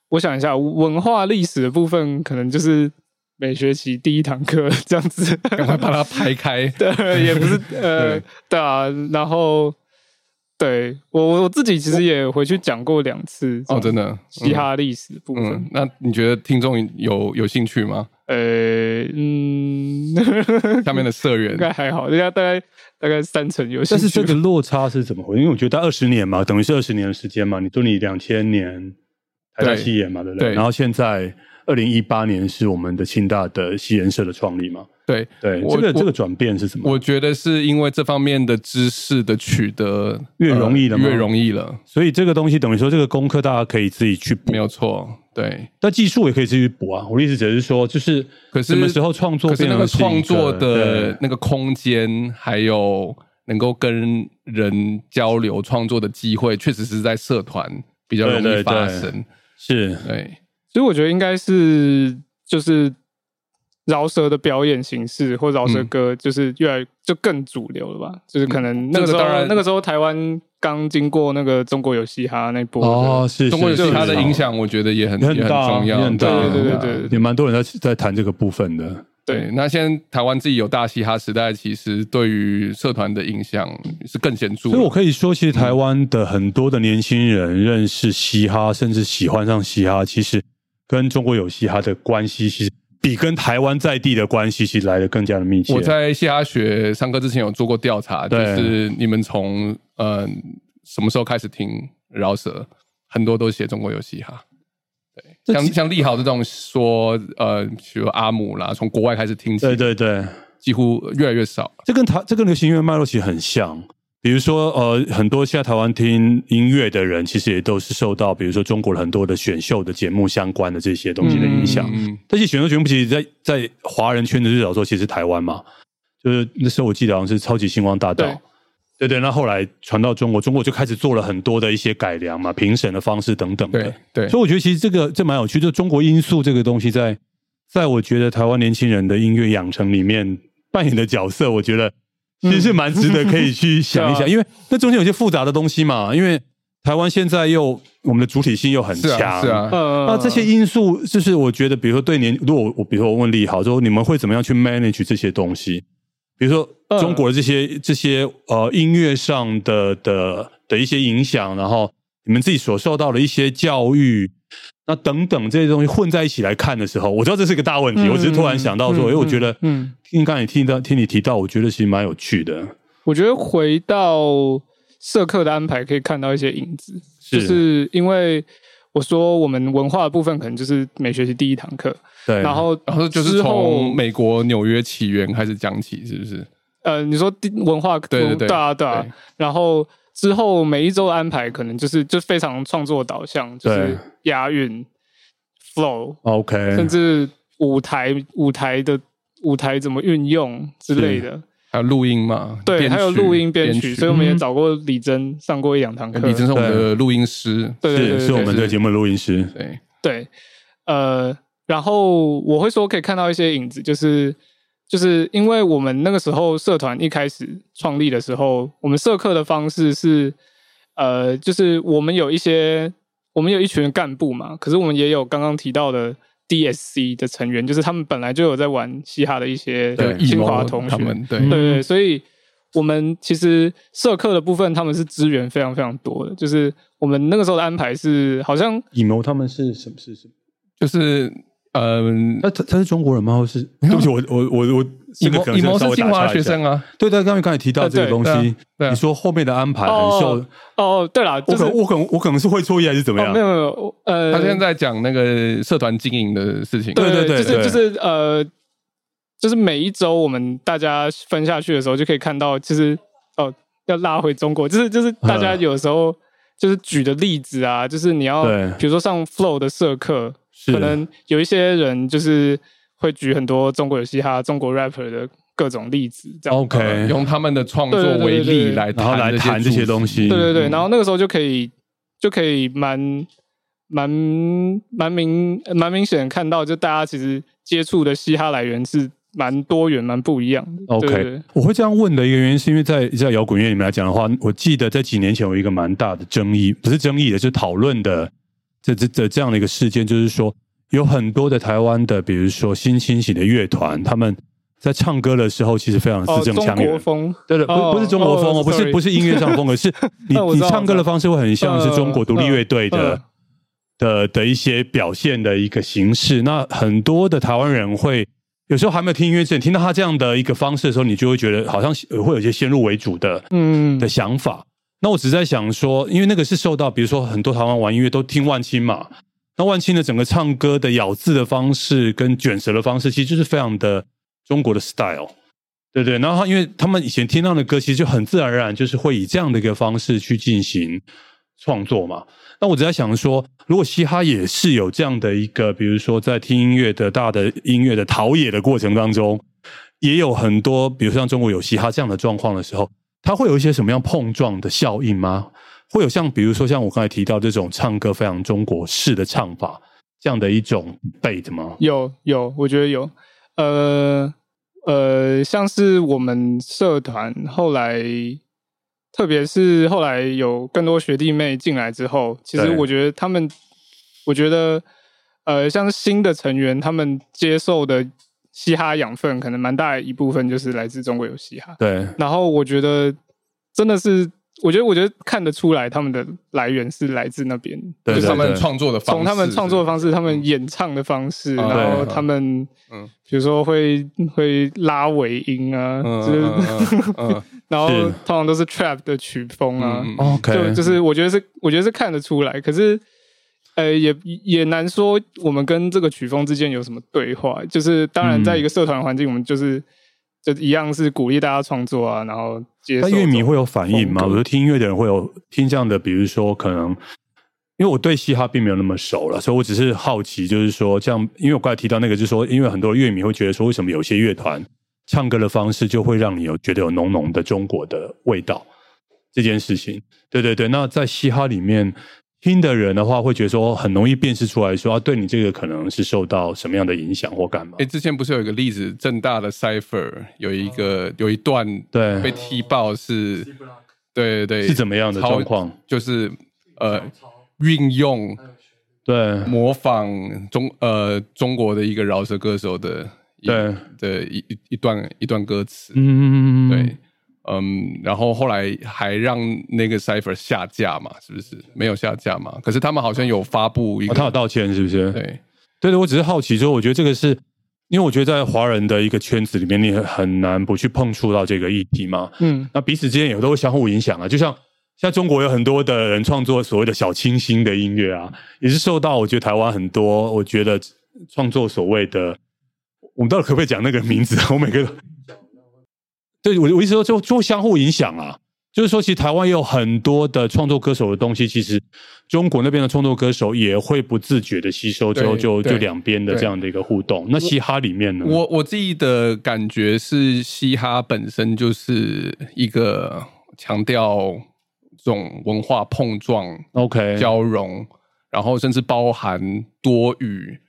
我想一下，文化历史的部分可能就是每学期第一堂课这样子，赶快把它排开，(laughs) 对，也不是呃，(laughs) 对啊，然后。对我我自己其实也回去讲过两次哦，真的嘻哈历史部分。那你觉得听众有有兴趣吗？呃嗯，(laughs) 下面的社员 (laughs) 应该还好，人家大概大概三成有兴趣。但是这个落差是怎么回事？因为我觉得二十年嘛，等于是二十年的时间嘛。你说你两千年台大西演嘛，对不对？然后现在二零一八年是我们的清大的西研社的创立嘛。对对，这个这个转变是什么？我觉得是因为这方面的知识的取得越容易了，越容易了。所以这个东西等于说，这个功课大家可以自己去补，没有错。对，但技术也可以自己补啊。我的意思只是说，就是可是什么时候创作，可是那个创作的那个空间，还有能够跟人交流创作的机会，确实是在社团比较容易发生。是对，所以我觉得应该是就是。饶舌的表演形式或饶舌歌，就是越来就更主流了吧？就是可能那个时候，那个时候台湾刚经过那个中国有嘻哈那波哦，是中国有嘻哈的影响，我觉得也很很重要，对对对对，也蛮多人在在谈这个部分的。对，那现在台湾自己有大嘻哈时代，其实对于社团的影响是更显著。所以我可以说，其实台湾的很多的年轻人认识嘻哈，甚至喜欢上嘻哈，其实跟中国有嘻哈的关系，其实。比跟台湾在地的关系其实来的更加的密切。我在嘻哈学上课之前有做过调查，就是你们从呃什么时候开始听饶舌，很多都写中国有嘻哈。对，像像利好这种说呃，比如阿姆啦，从国外开始听起，对对对，几乎越来越少。这跟台这跟流行音乐脉络其实很像。比如说，呃，很多现在台湾听音乐的人，其实也都是受到，比如说中国很多的选秀的节目相关的这些东西的影响。这些选秀节目其实，在在华人圈子最早说，其实台湾嘛，就是那时候我记得好像是《超级星光大道》，对对。那后来传到中国，中国就开始做了很多的一些改良嘛，评审的方式等等的。对，所以我觉得其实这个这蛮有趣，就中国因素这个东西，在在我觉得台湾年轻人的音乐养成里面扮演的角色，我觉得。其实是蛮值得可以去想一想，(laughs) 因为那中间有些复杂的东西嘛。因为台湾现在又我们的主体性又很强，是啊，那这些因素就是我觉得，比如说对年，如果我比如说我问利好，说你们会怎么样去 manage 这些东西？比如说中国的这些这些呃音乐上的的的一些影响，然后你们自己所受到的一些教育。那等等这些东西混在一起来看的时候，我知道这是一个大问题。我只是突然想到说，因为我觉得，嗯，听刚才听到听你提到，我觉得其实蛮有趣的。我觉得回到社课的安排，可以看到一些影子，就是因为我说我们文化的部分可能就是每学期第一堂课，对，然后然后就是从美国纽约起源开始讲起，是不是？呃，你说文化对对对对啊对啊，然后。之后每一周的安排可能就是就非常创作导向，就是押韵、flow，OK，甚至舞台舞台的舞台怎么运用之类的，还有录音嘛？对，还有录音编曲，所以我们也找过李真上过一两堂课。李真是我们的录音师，对对对，是我们的节目的录音师。对对，呃，然后我会说可以看到一些影子，就是。就是因为我们那个时候社团一开始创立的时候，我们社课的方式是，呃，就是我们有一些，我们有一群干部嘛，可是我们也有刚刚提到的 DSC 的成员，就是他们本来就有在玩嘻哈的一些清华同学，对对对，所以我们其实社课的部分，他们是资源非常非常多的，就是我们那个时候的安排是，好像以谋他们是什么是什么，就是。嗯，那他他是中国人吗？或是 (laughs) 对不起，我我我我以模以模是清华学生啊。对对，刚才刚才提到这个东西，你说后面的安排很受哦。对了，我可我可能我可能是会错意还是怎么样？没有没有，呃，他现在讲那个社团经营的事情。对对对，就是就是呃，就是每一周我们大家分下去的时候，就可以看到，其实哦，要拉回中国，就是就是大家有时候就是举的例子啊，就是你要比如说上 Flow 的社课。可能有一些人就是会举很多中国有嘻哈、中国 rapper 的各种例子，这样 OK，用他们的创作为例来然后来谈这些东西。对对对，然后那个时候就可以就可以蛮蛮蛮明蛮明显看到，就大家其实接触的嘻哈来源是蛮多元、蛮不一样的。OK，我会这样问的一个原因，是因为在在摇滚乐里面来讲的话，我记得在几年前有一个蛮大的争议，不是争议的，是讨论的这这这这样的一个事件，就是说有很多的台湾的，比如说新清醒的乐团，他们。在唱歌的时候，其实非常字正腔圆。对的，不不是中国风哦，不是不是音乐上风，格是 (laughs) 你你唱歌的方式会很像是中国独立乐队的的的一些表现的一个形式。那很多的台湾人会有时候还没有听音乐之前，听到他这样的一个方式的时候，你就会觉得好像会有一些先入为主的嗯的想法。那我只在想说，因为那个是受到比如说很多台湾玩音乐都听万青嘛，那万青的整个唱歌的咬字的方式跟卷舌的方式，其实就是非常的。中国的 style，对对，然后因为他们以前听到的歌，其实就很自然而然就是会以这样的一个方式去进行创作嘛。那我只在想说，如果嘻哈也是有这样的一个，比如说在听音乐的大的音乐的陶冶的过程当中，也有很多，比如像中国有嘻哈这样的状况的时候，它会有一些什么样碰撞的效应吗？会有像比如说像我刚才提到这种唱歌非常中国式的唱法这样的一种背的吗？有有，我觉得有，呃。呃，像是我们社团后来，特别是后来有更多学弟妹进来之后，其实我觉得他们，我觉得，呃，像新的成员，他们接受的嘻哈养分，可能蛮大一部分就是来自中国有嘻哈。对，然后我觉得真的是。我觉得，我觉得看得出来，他们的来源是来自那边，就是他们创作的方式，从他们创作的方式，他们演唱的方式，然后他们，嗯，比如说会会拉尾音啊，就是，(laughs) 然后通常都是 trap 的曲风啊，OK，就就是我觉得是，我觉得是看得出来，可是，呃，也也难说我们跟这个曲风之间有什么对话，就是当然，在一个社团环境，我们就是。就一样是鼓励大家创作啊，然后接受。那乐迷会有反应吗？我觉得听音乐的人会有听这样的，比如说可能，因为我对嘻哈并没有那么熟了，所以我只是好奇，就是说这样，因为我刚才提到那个，就是说，因为很多乐迷会觉得说，为什么有些乐团唱歌的方式就会让你有觉得有浓浓的中国的味道这件事情？对对对，那在嘻哈里面。听的人的话，会觉得说很容易辨识出来说，对你这个可能是受到什么样的影响或干嘛？哎，之前不是有一个例子，正大的 Cipher 有一个有一段对被踢爆是，对对对，是怎么样的状况？就是呃，运用对模仿中呃中国的一个饶舌歌手的对的一一段一段歌词，嗯嗯嗯嗯，对。嗯，然后后来还让那个 Cipher 下架嘛？是不是没有下架嘛？可是他们好像有发布一个，他有道歉，是不是？对，对对。我只是好奇，说我觉得这个是因为我觉得在华人的一个圈子里面，你很难不去碰触到这个议题嘛。嗯，那彼此之间也都会相互影响啊。就像像中国有很多的人创作所谓的小清新的音乐啊，也是受到我觉得台湾很多，我觉得创作所谓的，我们到底可不可以讲那个名字？(laughs) 我每个。对，我我意思说，就就相互影响啊。就是说，其实台湾也有很多的创作歌手的东西，其实中国那边的创作歌手也会不自觉的吸收，之后就就两边的这样的一个互动。那嘻哈里面呢？我我自己的感觉是，嘻哈本身就是一个强调这种文化碰撞、OK 交融，然后甚至包含多语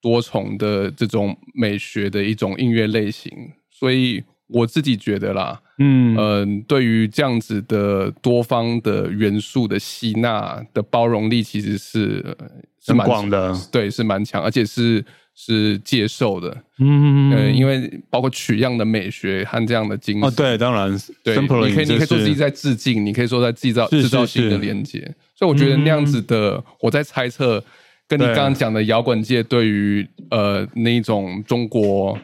多重的这种美学的一种音乐类型，所以。我自己觉得啦，嗯。嗯，对于这样子的多方的元素的吸纳的包容力，其实是是蛮广的，对，是蛮强，而且是是接受的，嗯嗯，因为包括取样的美学和这样的精神，对，当然，对，你可以你可以说自己在致敬，你可以说在制造制造新的连接，所以我觉得那样子的，我在猜测，跟你刚刚讲的摇滚界对于呃那种中国。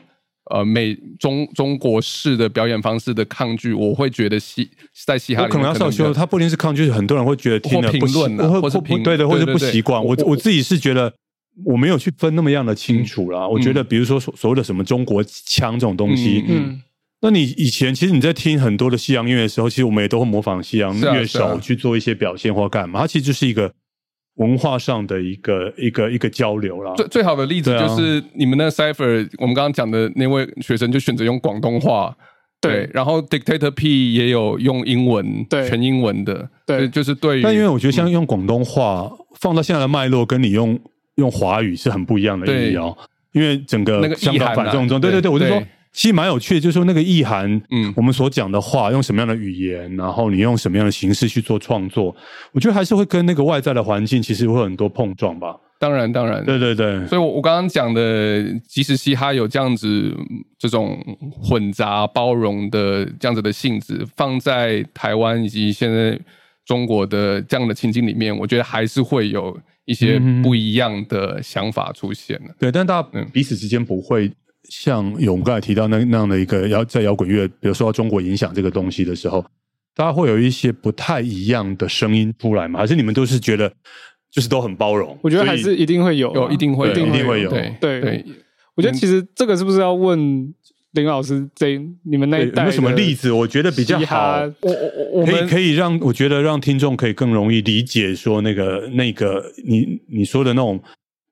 呃，美中中国式的表演方式的抗拒，我会觉得嘻在嘻哈可能要少修，他不一定是抗拒，很多人会觉得听的不论或或不对的，或者不习惯。我我自己是觉得我没有去分那么样的清楚啦。我觉得，比如说所所谓的什么中国腔这种东西，嗯，那你以前其实你在听很多的西洋音乐的时候，其实我们也都会模仿西洋乐手去做一些表现或干嘛，它其实就是一个。文化上的一个一个一个交流啦。最最好的例子就是你们那 Cipher，我们刚刚讲的那位学生就选择用广东话。对，然后 Dictator P 也有用英文，对，全英文的，对，就是对。但因为我觉得像用广东话放到现在的脉络，跟你用用华语是很不一样的意义哦。因为整个那个香港反中中，对对对，我就说其实蛮有趣的，就是说那个意涵，嗯，我们所讲的话用什么样的语言，然后你用什么样的形式去做创作，我觉得还是会跟那个外在的环境其实会很多碰撞吧。当然，当然，对对对，所以，我我刚刚讲的，即使嘻哈有这样子这种混杂包容的这样子的性质，放在台湾以及现在中国的这样的情境里面，我觉得还是会有一些不一样的想法出现的。对，但大家彼此之间不会像勇刚才提到那那样的一个摇在摇滚乐，比如说中国影响这个东西的时候，大家会有一些不太一样的声音出来吗？还是你们都是觉得？就是都很包容，我觉得还是一定会有，有一定会，一定会有。对对，我觉得其实这个是不是要问林老师这你们那一代有什么例子？我觉得比较好，我我我可以可以让我觉得让听众可以更容易理解，说那个那个你你说的那种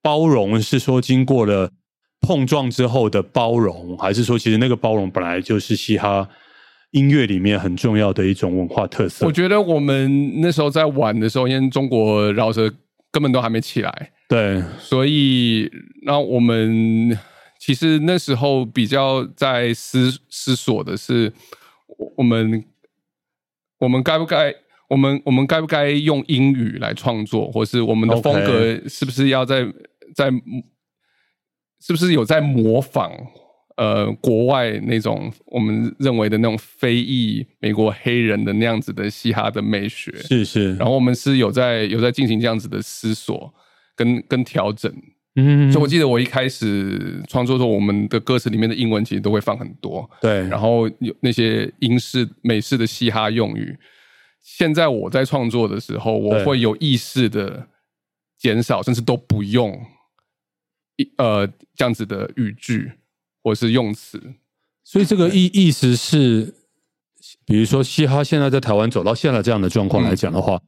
包容是说经过了碰撞之后的包容，还是说其实那个包容本来就是嘻哈音乐里面很重要的一种文化特色？我觉得我们那时候在玩的时候，因为中国饶舌。根本都还没起来，对，所以那我们其实那时候比较在思思索的是，我们我们该不该，我们我们该不该用英语来创作，或是我们的风格是不是要在在，是不是有在模仿？呃，国外那种我们认为的那种非裔美国黑人的那样子的嘻哈的美学，是是。然后我们是有在有在进行这样子的思索跟跟调整。嗯，所以我记得我一开始创作的时候，我们的歌词里面的英文其实都会放很多。对，然后有那些英式美式的嘻哈用语。现在我在创作的时候，我会有意识的减少，甚至都不用一呃这样子的语句。或是用词，所以这个意意思是，比如说嘻哈现在在台湾走到现在这样的状况来讲的话，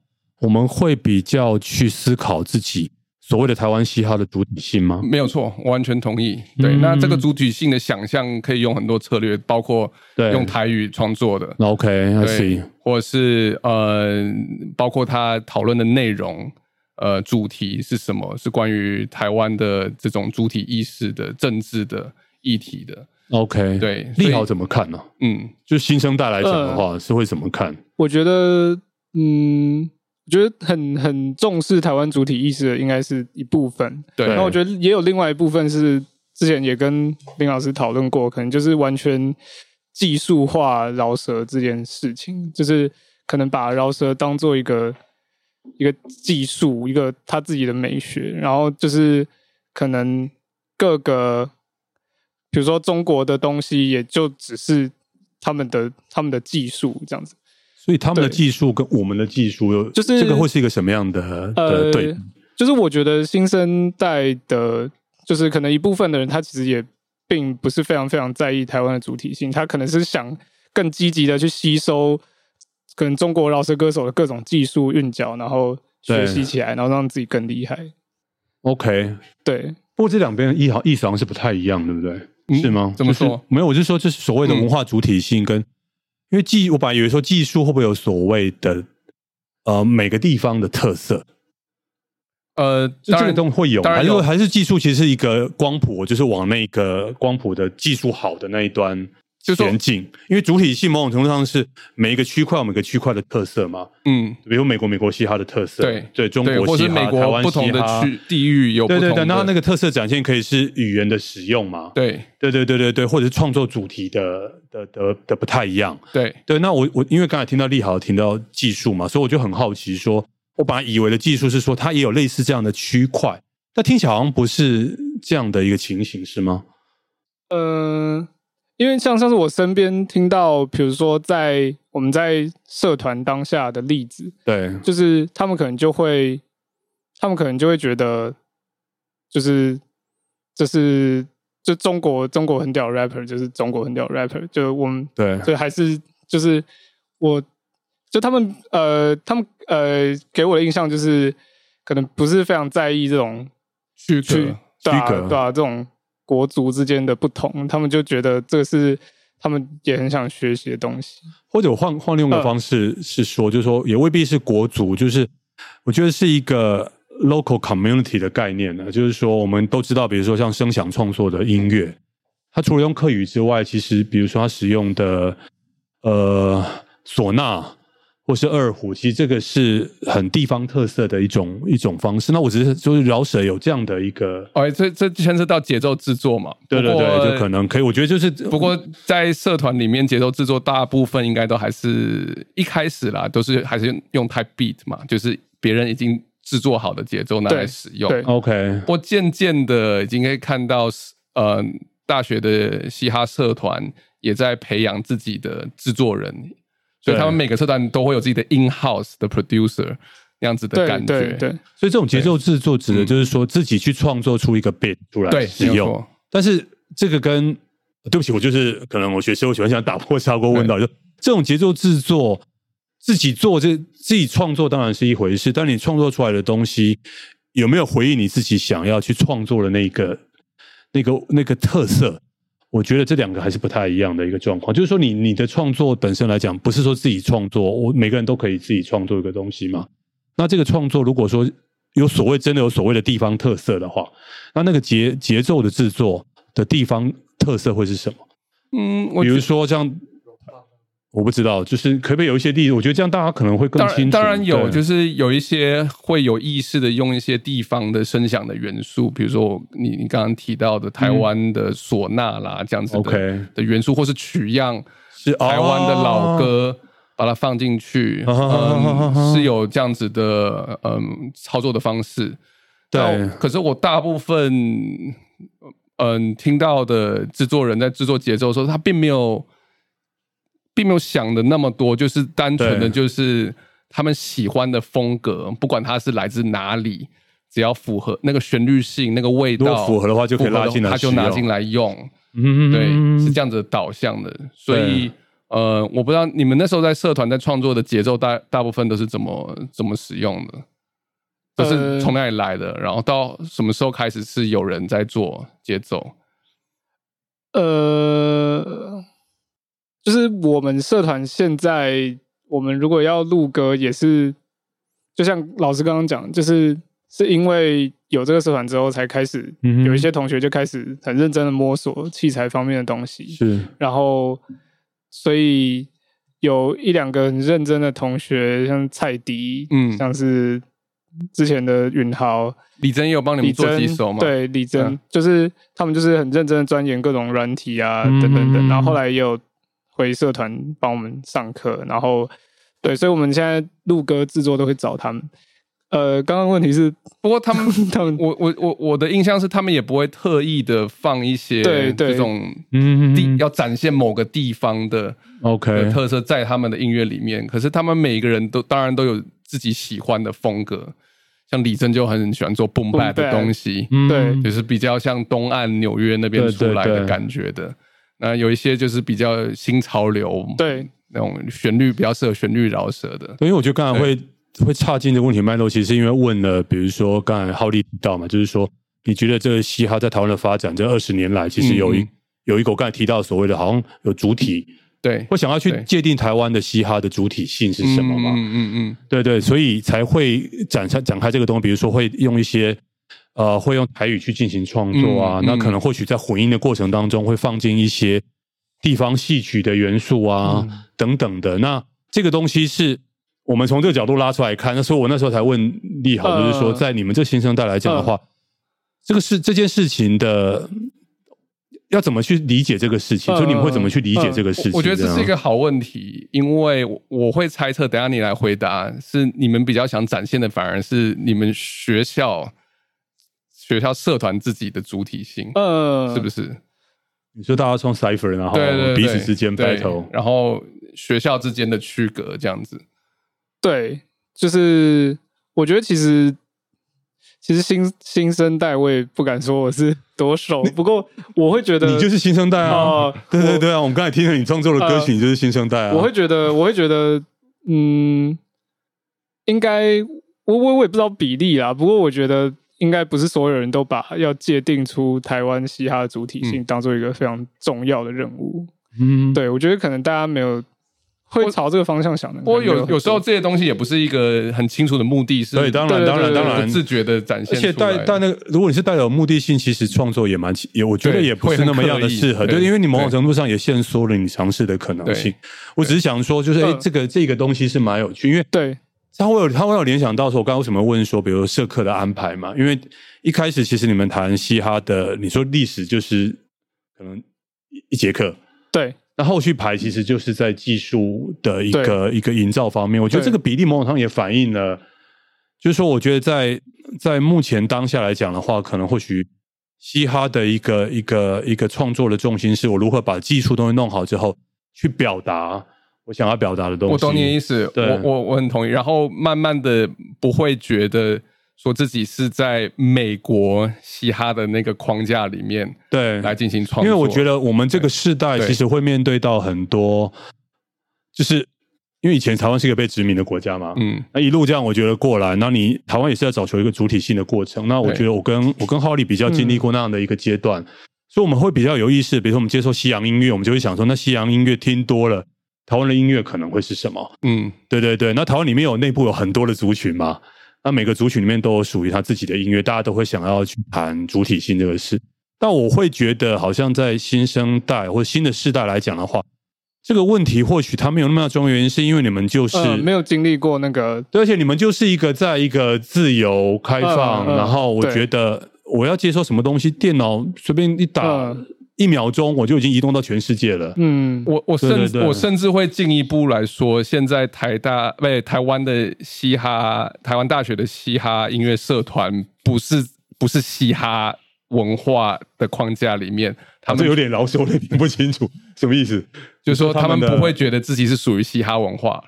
我们会比较去思考自己所谓的台湾嘻哈的主体性吗？没有错，完全同意。对，那这个主体性的想象可以用很多策略，包括用台语创作的，OK，或者是呃，包括他讨论的内容，呃，主题是什么？是关于台湾的这种主体意识的政治的。议题的，OK，对，利好怎么看呢？嗯，就新生代来讲的话，是会怎么看？我觉得，嗯，我觉得很很重视台湾主体意识的，应该是一部分。对，那我觉得也有另外一部分是之前也跟林老师讨论过，可能就是完全技术化饶舌这件事情，就是可能把饶舌当做一个一个技术，一个他自己的美学，然后就是可能各个。比如说中国的东西，也就只是他们的他们的技术这样子，所以他们的技术跟我们的技术有，就是这个会是一个什么样的？呃，对，就是我觉得新生代的，就是可能一部分的人，他其实也并不是非常非常在意台湾的主体性，他可能是想更积极的去吸收，可能中国饶舌歌手的各种技术韵脚，然后学习起来，然后让自己更厉害。OK，对，不过这两边意好意思好像是不太一样，对不对？是吗？怎么说？没有，我是说，这是所谓的文化主体性，跟因为技，我本来以为说技术会不会有所谓的呃每个地方的特色？呃，这个东西会有，还是还是技术其实是一个光谱，就是往那个光谱的技术好的那一端。前进，因为主体性某种程度上是每一个区块有每个区块的特色嘛。嗯，比如美国美国嘻哈的特色，对对，中国嘻哈、台湾不同的区地域有对对对，那那个特色展现可以是语言的使用嘛？对对对对对对，或者是创作主题的的的的不太一样。对对，那我我因为刚才听到利好听到技术嘛，所以我就很好奇，说我本来以为的技术是说它也有类似这样的区块，但听起来好像不是这样的一个情形，是吗？嗯。因为像像是我身边听到，比如说在我们在社团当下的例子，对，就是他们可能就会，他们可能就会觉得，就是这是就中国中国很屌 rapper，就是中国很屌 rapper，就我们对，所以还是就是我就他们呃他们呃给我的印象就是可能不是非常在意这种区隔区隔对啊这种。国族之间的不同，他们就觉得这是他们也很想学习的东西。或者我换换另一个方式是说，就是说也未必是国足，就是我觉得是一个 local community 的概念呢。就是说，我们都知道，比如说像声响创作的音乐，它除了用客语之外，其实比如说它使用的呃唢呐。或是二胡，其实这个是很地方特色的一种一种方式。那我只是就是饶舌有这样的一个，哦，这这牵涉到节奏制作嘛？对对对，就可能可以。我觉得就是，不过在社团里面，节奏制作大部分应该都还是一开始啦，都是还是用 type beat 嘛，就是别人已经制作好的节奏拿来使用。对，OK。不过渐渐的已经可以看到，呃，大学的嘻哈社团也在培养自己的制作人。所以他们每个社团都会有自己的 in house 的 producer 那样子的感觉。对，所以这种节奏制作指的就是说自己去创作出一个 beat 出来使用。但是这个跟对不起，我就是可能我学社会喜欢想打破砂锅问到，就这种节奏制作自己做这自己创作当然是一回事，但你创作出来的东西有没有回应你自己想要去创作的那个那个那个特色？我觉得这两个还是不太一样的一个状况，就是说，你你的创作本身来讲，不是说自己创作，我每个人都可以自己创作一个东西嘛。那这个创作，如果说有所谓真的有所谓的地方特色的话，那那个节节奏的制作的地方特色会是什么？嗯，比如说像。我不知道，就是可不可以有一些例子？我觉得这样大家可能会更清楚。当然有，就是有一些会有意识的用一些地方的声响的元素，比如说你你刚刚提到的台湾的唢呐啦，这样子的的元素，或是取样是台湾的老歌，把它放进去，嗯，是有这样子的嗯操作的方式。对，可是我大部分嗯听到的制作人在制作节奏的时候，他并没有。并没有想的那么多，就是单纯的就是他们喜欢的风格，不管它是来自哪里，只要符合那个旋律性、那个味道，符合的话就可以拉进来，他就拿进来用。嗯，对，是这样子导向的。所以，呃，我不知道你们那时候在社团在创作的节奏，大大部分都是怎么怎么使用的，都是从哪里来的？然后到什么时候开始是有人在做节奏？呃。就是我们社团现在，我们如果要录歌，也是就像老师刚刚讲，就是是因为有这个社团之后，才开始有一些同学就开始很认真的摸索器材方面的东西。是，然后所以有一两个很认真的同学，像蔡迪，嗯，像是之前的允豪、李真，有帮你们做几首吗？对，李真就是他们就是很认真的钻研各种软体啊，等等等。然后后来也有。回社团帮我们上课，然后对，所以我们现在录歌制作都会找他们。呃，刚刚问题是，不过他们 (laughs) 他们，我我我我的印象是，他们也不会特意的放一些对这种嗯地要展现某个地方的 OK 特色在他们的音乐里面。可是他们每一个人都当然都有自己喜欢的风格，像李真就很喜欢做 boom bap 的东西，对，就是比较像东岸纽约那边出来的感觉的。那有一些就是比较新潮流，对那种旋律比较适合旋律饶舌的。因为我觉得刚才会会差进的问题脉络，其实是因为问了，比如说刚才浩利提到嘛，就是说你觉得这个嘻哈在台湾的发展这二十年来，其实有一有一个我刚才提到所谓的，好像有主体，对，会想要去界定台湾的嘻哈的主体性是什么嘛？嗯嗯嗯，对对，所以才会展开展开这个东西，比如说会用一些。呃，会用台语去进行创作啊，那可能或许在混音的过程当中会放进一些地方戏曲的元素啊，等等的。那这个东西是我们从这个角度拉出来看。那所以我那时候才问利豪，就是说，在你们这新生代来讲的话，这个是这件事情的要怎么去理解这个事情？就你们会怎么去理解这个事情？我觉得这是一个好问题，因为我会猜测，等下你来回答，是你们比较想展现的，反而是你们学校。学校社团自己的主体性，嗯，是不是？你说大家从 cipher，然后彼此之间 battle，然后学校之间的区隔这样子。对，就是我觉得其实其实新新生代我也不敢说我是多熟，不过我会觉得你就是新生代啊！(laughs) 对对对啊，我们刚才听了你创作的歌曲，你就是新生代啊！我会觉得，我会觉得，嗯，应该我我我也不知道比例啊，不过我觉得。应该不是所有人都把要界定出台湾嘻哈的主体性当做一个非常重要的任务。嗯，对我觉得可能大家没有。会朝这个方向想的，不过有有时候这些东西也不是一个很清楚的目的，是对，当然当然当然自觉的展现。而且带带那个，如果你是带有目的性，其实创作也蛮也，我觉得也不是那么样的适合，对，因为你某种程度上也限缩了你尝试的可能性。我只是想说，就是哎，这个这个东西是蛮有趣，因为对，他会有他会有联想到说，我刚刚为什么问说，比如社课的安排嘛？因为一开始其实你们谈嘻哈的，你说历史就是可能一节课，对。那后续排其实就是在技术的一个一个营造方面，我觉得这个比例某种上也反映了，就是说，我觉得在在目前当下来讲的话，可能或许嘻哈的一个一个一个创作的重心是我如何把技术东西弄好之后，去表达我想要表达的东西。我懂你的意思，我我我很同意。然后慢慢的不会觉得。说自己是在美国嘻哈的那个框架里面，对，来进行创作。因为我觉得我们这个世代其实会面对到很多，就是因为以前台湾是一个被殖民的国家嘛，嗯，那一路这样我觉得过来，那你台湾也是在找求一个主体性的过程。那我觉得我跟我跟浩利比较经历过那样的一个阶段，所以我们会比较有意识。比如说我们接受西洋音乐，我们就会想说，那西洋音乐听多了，台湾的音乐可能会是什么？嗯，对对对。那台湾里面有内部有很多的族群嘛。那每个族群里面都有属于他自己的音乐，大家都会想要去谈主体性这个事。但我会觉得，好像在新生代或新的世代来讲的话，这个问题或许他没有那么重要。原因是因为你们就是没有经历过那个，而且你们就是一个在一个自由开放，然后我觉得我要接受什么东西，电脑随便一打。一秒钟我就已经移动到全世界了。嗯，我我甚我甚至会进一步来说，现在台大不台湾的嘻哈，台湾大学的嘻哈音乐社团，不是不是嘻哈文化的框架里面，他们有点老手，我听不清楚什么意思。就是说，他们不会觉得自己是属于嘻哈文化。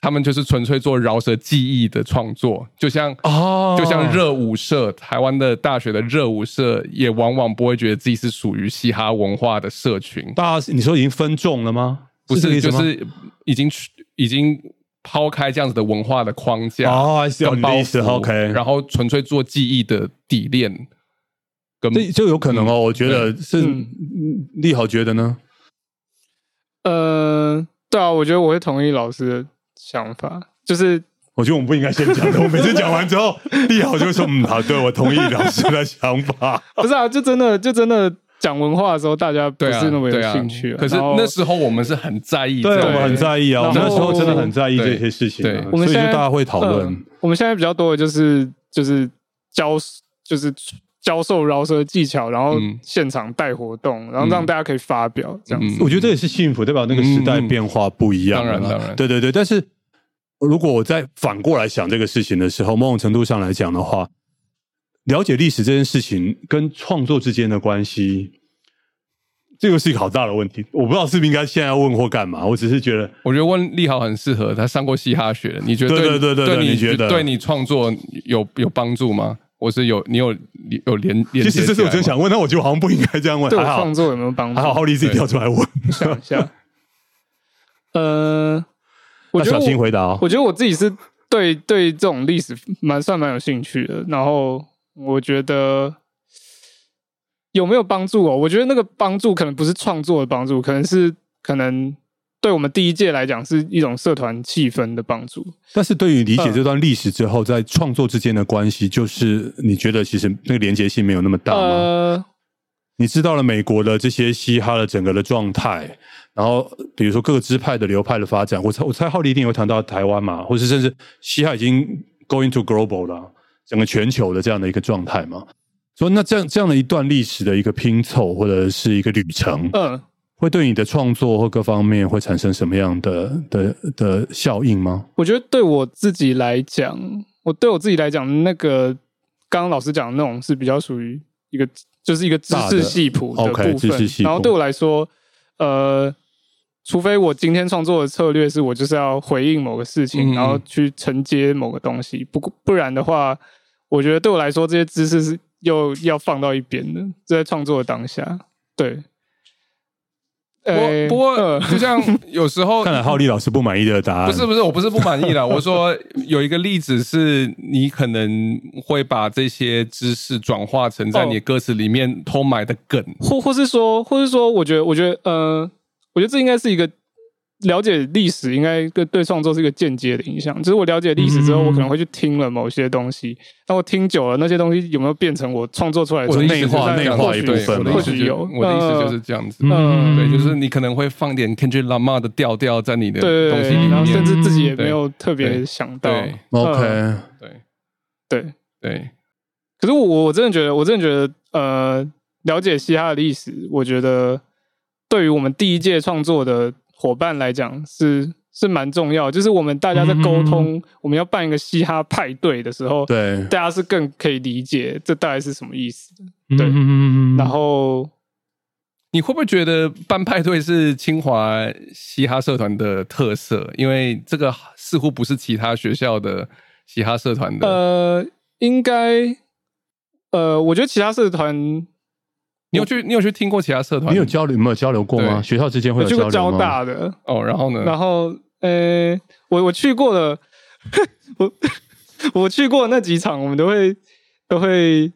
他们就是纯粹做饶舌技艺的创作，就像哦，就像热舞社，台湾的大学的热舞社也往往不会觉得自己是属于嘻哈文化的社群。大家，你说已经分众了吗？不是，就是已经已经抛开这样子的文化的框架哦，跟包袱，OK，然后纯粹做技艺的底链，这就有可能哦。我觉得是利好觉得呢？呃，对啊，我觉得我会同意老师。想法就是，我觉得我们不应该先讲的。我每次讲完之后，(laughs) 立好就会说：“嗯，好，对我同意老师的想法。(laughs) ”不是啊，就真的，就真的讲文化的时候，大家不是那么有兴趣。可是那时候我们是很在意，对我们很在意啊。我们那时候真的很在意这些事情。对，我们现在大家会讨论。我们现在比较多的就是就是教，就是教授饶舌技巧，然后现场带活动，然后让大家可以发表这样子。我觉得这也是幸福，代表那个时代变化不一样。当然，当然，对对对，但是。如果我在反过来想这个事情的时候，某种程度上来讲的话，了解历史这件事情跟创作之间的关系，这个是一个好大的问题。我不知道是不是应该现在问或干嘛。我只是觉得，我觉得问立豪很适合，他上过嘻哈学，你觉得对对对对，你觉得对你创作有有帮助吗？我是有，你有有连连其实这是我真想问，但我觉得好像不应该这样问。对创作有没有帮助？好好，你自己跳出来问 (laughs) 想一下。(laughs) 呃。我小心回答。我觉得我自己是对对这种历史蛮算蛮有兴趣的。然后我觉得有没有帮助哦？我觉得那个帮助可能不是创作的帮助，可能是可能对我们第一届来讲是一种社团气氛的帮助。但是对于理解这段历史之后，在创作之间的关系，就是你觉得其实那个连接性没有那么大吗？你知道了美国的这些嘻哈的整个的状态。然后，比如说各个支派的流派的发展，我猜我猜浩利一定会谈到台湾嘛，或是甚至嘻哈已经 going to global 了，整个全球的这样的一个状态嘛。所以那这样这样的一段历史的一个拼凑，或者是一个旅程，嗯，会对你的创作或各方面会产生什么样的的的效应吗？我觉得对我自己来讲，我对我自己来讲，那个刚刚老师讲的那种是比较属于一个就是一个知识系谱的部分，然后对我来说，呃。除非我今天创作的策略是我就是要回应某个事情，然后去承接某个东西，不不然的话，我觉得对我来说这些知识是又要放到一边的，在创作的当下。对，不不过就像有时候，(laughs) 看来浩利老师不满意的答案，不是不是，我不是不满意的。(laughs) 我说有一个例子是，你可能会把这些知识转化成在你歌词里面偷埋的梗，或或是说，或是说，我觉得，我觉得，呃。我觉得这应该是一个。了解历史应该跟对创作是一个间接的影响。就是我了解历史之后，我可能会去听了某些东西，但我听久了，那些东西有没有变成我创作出来的内化内化一部分？或许有。我的意思就是这样子。嗯，对，就是你可能会放点 Kendrick Lamar 的调调在你的东西里面，甚至自己也没有特别想到。OK，对，对，对。可是我我真的觉得，我真的觉得，呃，了解嘻哈的历史，我觉得对于我们第一届创作的。伙伴来讲是是蛮重要，就是我们大家在沟通，我们要办一个嘻哈派对的时候，对大家是更可以理解这大概是什么意思。对，然后你会不会觉得办派对是清华嘻哈社团的特色？因为这个似乎不是其他学校的嘻哈社团的。呃，应该，呃，我觉得其他社团。你有去？你有去听过其他社团？你有交流？没有交流过吗？学校之间会有交流吗？交大的哦，然后呢？然后呃，我我去过的，(laughs) 我 (laughs) 我去过那几场，我们都会都会，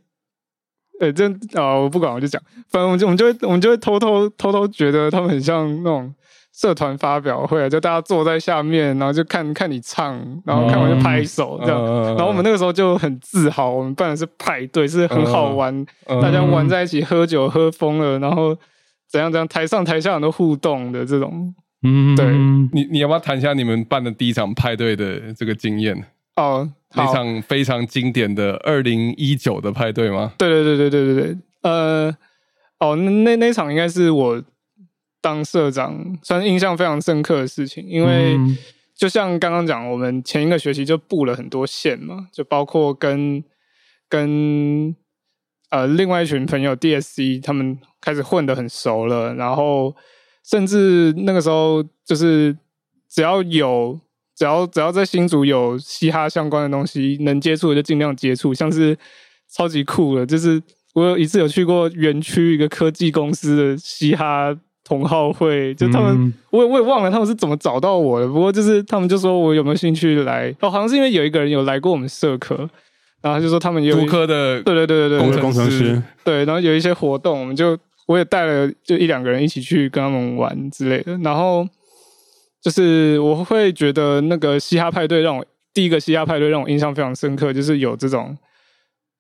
呃，真啊，我不管，我就讲，反正我们就我们就会我们就会偷偷偷偷觉得他们很像那种。社团发表会，就大家坐在下面，然后就看看你唱，然后看完就拍手这样。然后我们那个时候就很自豪，我们办的是派对，是很好玩，大家玩在一起，喝酒喝疯了，然后怎样怎样，台上台下很多互动的这种。嗯，对你，你要不要谈一下你们办的第一场派对的这个经验？哦，那场非常经典的二零一九的派对吗？对对对对对对对，呃，哦，那那场应该是我。当社长算是印象非常深刻的事情，因为就像刚刚讲，我们前一个学期就布了很多线嘛，就包括跟跟呃另外一群朋友 DSC 他们开始混得很熟了，然后甚至那个时候就是只要有只要只要在新组有嘻哈相关的东西能接触的就尽量接触，像是超级酷的，就是我有一次有去过园区一个科技公司的嘻哈。同好会，就他们，我我也忘了他们是怎么找到我的。不过就是他们就说我有没有兴趣来，哦，好像是因为有一个人有来过我们社科，然后就说他们有读科的，对对对对对，工程师，对，然后有一些活动，我们就我也带了就一两个人一起去跟他们玩之类的。然后就是我会觉得那个嘻哈派对让我第一个嘻哈派对让我印象非常深刻，就是有这种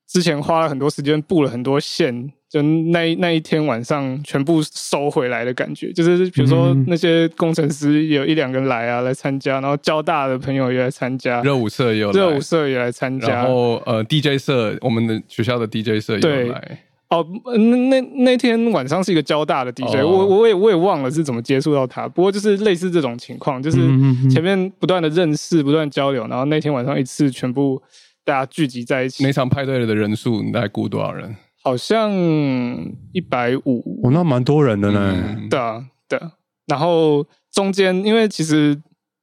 之前花了很多时间布了很多线。就那那一天晚上全部收回来的感觉，就是比如说那些工程师有一两个来啊来参加，然后交大的朋友也来参加，热舞社也有热舞社也来参加，然后呃 DJ 社我们的学校的 DJ 社也来。哦，那那那天晚上是一个交大的 DJ，我我也我也忘了是怎么接触到他，不过就是类似这种情况，就是前面不断的认识，不断交流，然后那天晚上一次全部大家聚集在一起。那场派对的人数你大概估多少人？好像一百五，哦，那蛮多人的呢。对啊，对啊。然后中间，因为其实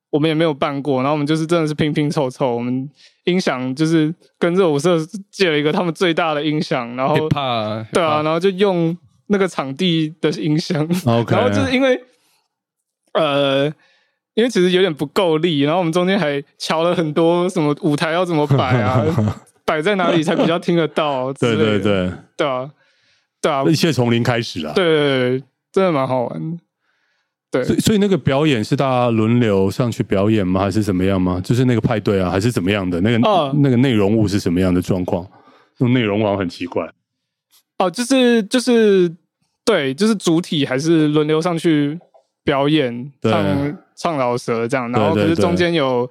我们也没有办过，然后我们就是真的是拼拼凑凑。我们音响就是跟热舞社借了一个他们最大的音响，然后 (laughs) 对啊，然后就用那个场地的音响。然后就是因为呃，因为其实有点不够力，然后我们中间还瞧了很多什么舞台要怎么摆啊。(laughs) 摆在哪里才比较听得到？(laughs) 对对对，对啊，对啊，一切从零开始啊！对对对，真的蛮好玩。对，所以所以那个表演是大家轮流上去表演吗？还是怎么样吗？就是那个派对啊，还是怎么样的？那个那个内容物是什么样的状况？那内容网很奇怪。哦，就是就是对，就是主体还是轮流上去表演，唱唱老舌这样，然后可是中间有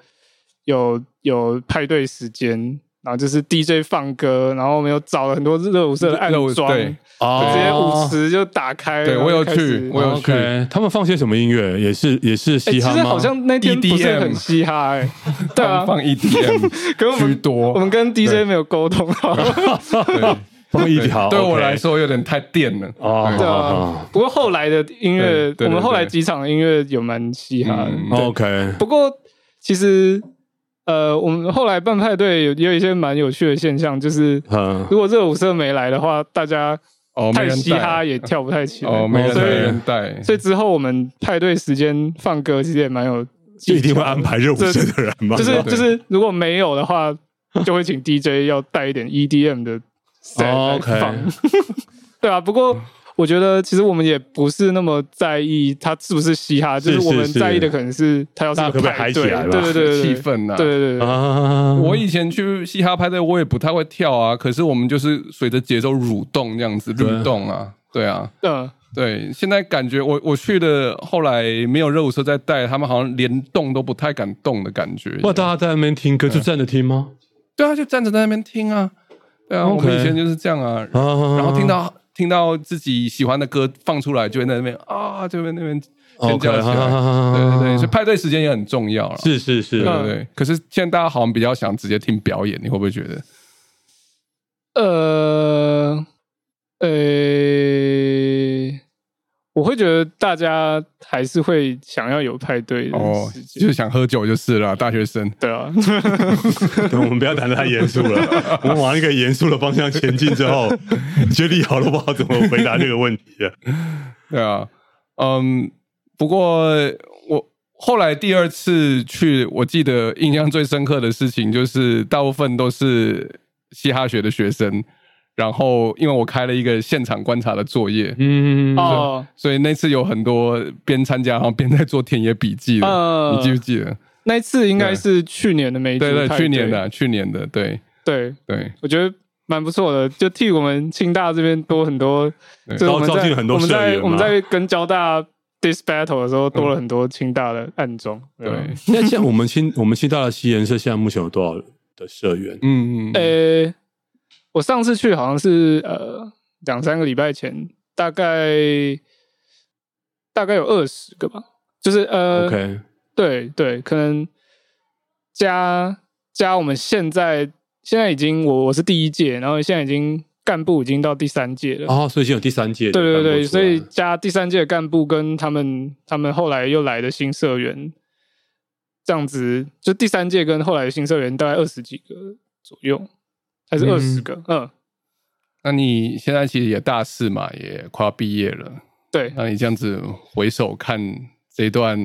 有有派对时间。然后就是 DJ 放歌，然后我们又找了很多热舞社的暗装，直接舞池就打开。对我有去，我有去。他们放些什么音乐？也是也是嘻哈吗？其实好像那天不是很嘻哈，哎，(laughs) 对啊，放 EDM (laughs) 居多。我们跟 DJ 没有沟通，(laughs) 放一条对我来说有点太电了。哦，对啊。不过后来的音乐，我们后来几场音乐有蛮嘻哈。OK，不过其实。呃，我们后来办派对有也有一些蛮有趣的现象，就是如果热舞社没来的话，大家太嘻哈也跳不太起来，哦，没人带，所以之后我们派对时间放歌其实也蛮有，就一定会安排热舞社的人嘛？就是就是如果没有的话，就会请 DJ 要带一点 EDM 的 set 放，(laughs) 对啊。不过我觉得其实我们也不是那么在意他是不是嘻哈，就是我们在意的可能是他要是可不可以嗨起来，对对对，气氛呐，对对对。我以前去嘻哈派对，我也不太会跳啊，可是我们就是随着节奏蠕动这样子律动啊，对啊，嗯，对。现在感觉我我去的后来没有热舞车在带，他们好像连动都不太敢动的感觉。哇，大家在那边听歌就站着听吗？对啊，就站着在那边听啊。对啊，我们以前就是这样啊，然后听到。听到自己喜欢的歌放出来，就会在那边 (laughs) 啊，就会那边尖叫起来。对对对，所以派对时间也很重要了。是是是，对对。可是现在大家好像比较想直接听表演，你会不会觉得？呃呃。我会觉得大家还是会想要有派对哦，就是想喝酒就是了。大学生，对啊，(laughs) 我们不要谈太严肃了，(laughs) 我们往一个严肃的方向前进之后，觉得好了，不知道怎么回答这个问题啊。(laughs) 对啊，嗯，不过我后来第二次去，我记得印象最深刻的事情就是，大部分都是嘻哈学的学生。然后，因为我开了一个现场观察的作业，嗯。哦，所以那次有很多边参加然后边在做田野笔记的，你记不记得？那次应该是去年的美对对，去年的去年的，对。对。对，我觉得蛮不错的，就替我们清大这边多很多，就我们在我们在我们在跟交大 dis battle 的时候多了很多清大的暗中。对，那像我们清我们清大的西研社现在目前有多少的社员？嗯嗯，呃。我上次去好像是呃两三个礼拜前，大概大概有二十个吧，就是呃，对对，可能加加我们现在现在已经我我是第一届，然后现在已经干部已经到第三届了哦，所以已经有第三届，对对对，所以加第三届干部跟他们他们后来又来的新社员，这样子就第三届跟后来的新社员大概二十几个左右。还是二十个，嗯，那你现在其实也大四嘛，也快要毕业了，对。那你这样子回首看这段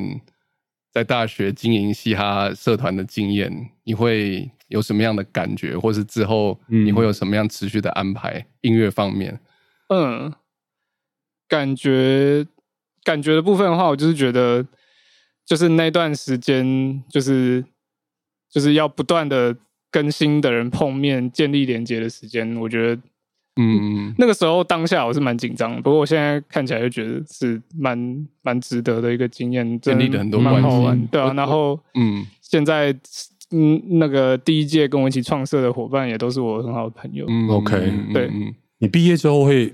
在大学经营嘻哈社团的经验，你会有什么样的感觉，或是之后你会有什么样持续的安排？音乐方面，嗯，感觉感觉的部分的话，我就是觉得，就是那段时间，就是就是要不断的。跟新的人碰面、建立连接的时间，我觉得，嗯，那个时候当下我是蛮紧张，不过我现在看起来就觉得是蛮蛮值得的一个经验，建立了很多关系，对啊。然后，嗯，现在，嗯，那个第一届跟我一起创设的伙伴也都是我很好的朋友。嗯，OK，对，你毕业之后会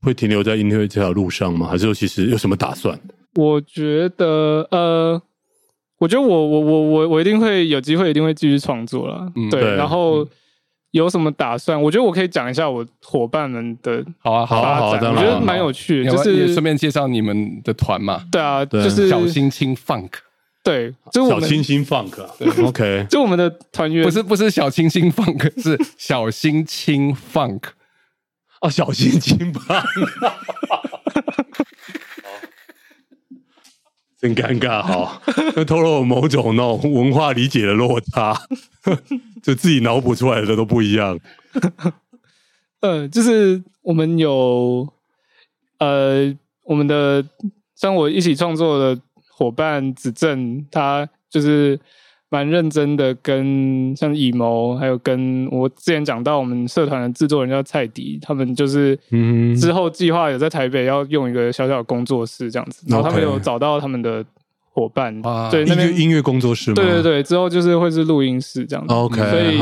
会停留在音乐这条路上吗？还是说其实有什么打算？我觉得，呃。我觉得我我我我我一定会有机会，一定会继续创作了。对，然后有什么打算？我觉得我可以讲一下我伙伴们的好啊，好啊，好啊，我觉得蛮有趣，就是顺便介绍你们的团嘛。对啊，就是小星星 Funk。对，就小清新 Funk。(laughs) OK，就我们的团员不是不是小清新 Funk，(laughs) 是小星星 Funk。哦，小星星 Funk。(laughs) 真尴尬哈，那透露某种那种文化理解的落差，(laughs) 就自己脑补出来的都不一样。嗯，(laughs) 就是我们有呃，我们的像我一起创作的伙伴子正，他就是。蛮认真的，跟像以谋，还有跟我之前讲到我们社团的制作人叫蔡迪，他们就是嗯之后计划有在台北要用一个小小的工作室这样子，然后他们有找到他们的伙伴，对那边音乐工作室，对对对，之后就是会是录音室这样子，OK，所以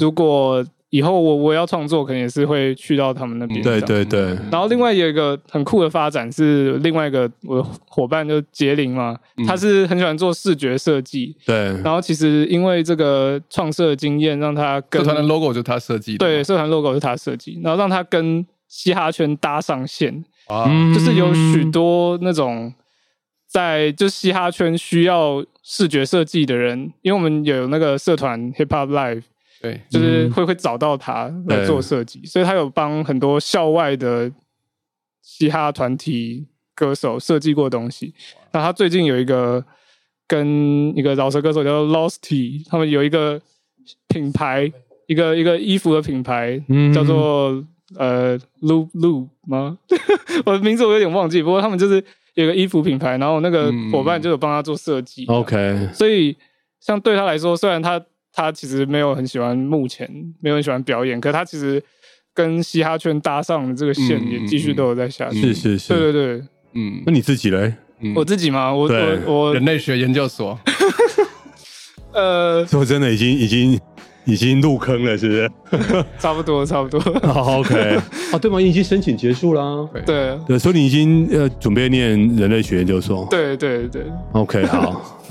如果。以后我我要创作，可能也是会去到他们那边。对对对。然后另外有一个很酷的发展是，另外一个我的伙伴就杰林嘛，他是很喜欢做视觉设计。对。然后其实因为这个创设经验，让他社团的 logo 就是他设计。对，社团 logo 是他设计，然后让他跟嘻哈圈搭上线。啊。就是有许多那种在就嘻哈圈需要视觉设计的人，因为我们有那个社团 Hip Hop Live。对，就是会会找到他来做设计，所以他有帮很多校外的嘻哈团体歌手设计过东西。那他最近有一个跟一个饶舌歌手叫 Losty，他们有一个品牌，一个一个衣服的品牌，叫做呃，Lu Lu 吗？(laughs) 我的名字我有点忘记，不过他们就是有个衣服品牌，然后那个伙伴就有帮他做设计。OK，所以像对他来说，虽然他他其实没有很喜欢目前，没有很喜欢表演，可他其实跟嘻哈圈搭上的这个线也继续都有在下去。是是是，对对对，嗯，那你自己嘞？我自己吗？我我我人类学研究所。(laughs) (laughs) 呃，说真的，已经已经已经入坑了，是不是？(laughs) 差不多，差不多。OK，啊，对吗？你已经申请结束啦。对对，所以你已经呃准备念人类学研究所。对对对。OK，好，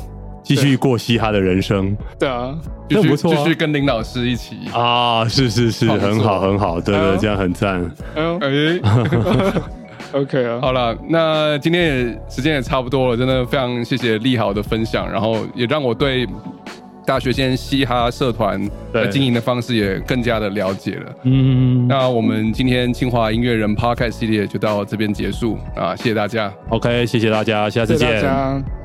继续过嘻哈的人生。对啊，那不错，继续跟林老师一起啊，是是是，很好很好，对对，这样很赞。哎。(laughs) (laughs) OK 啊，好了，那今天也时间也差不多了，真的非常谢谢利豪的分享，然后也让我对大学间嘻哈社团的经营的方式也更加的了解了。嗯，那我们今天清华音乐人 Podcast 系列就到这边结束啊，谢谢大家。OK，谢谢大家，下次见。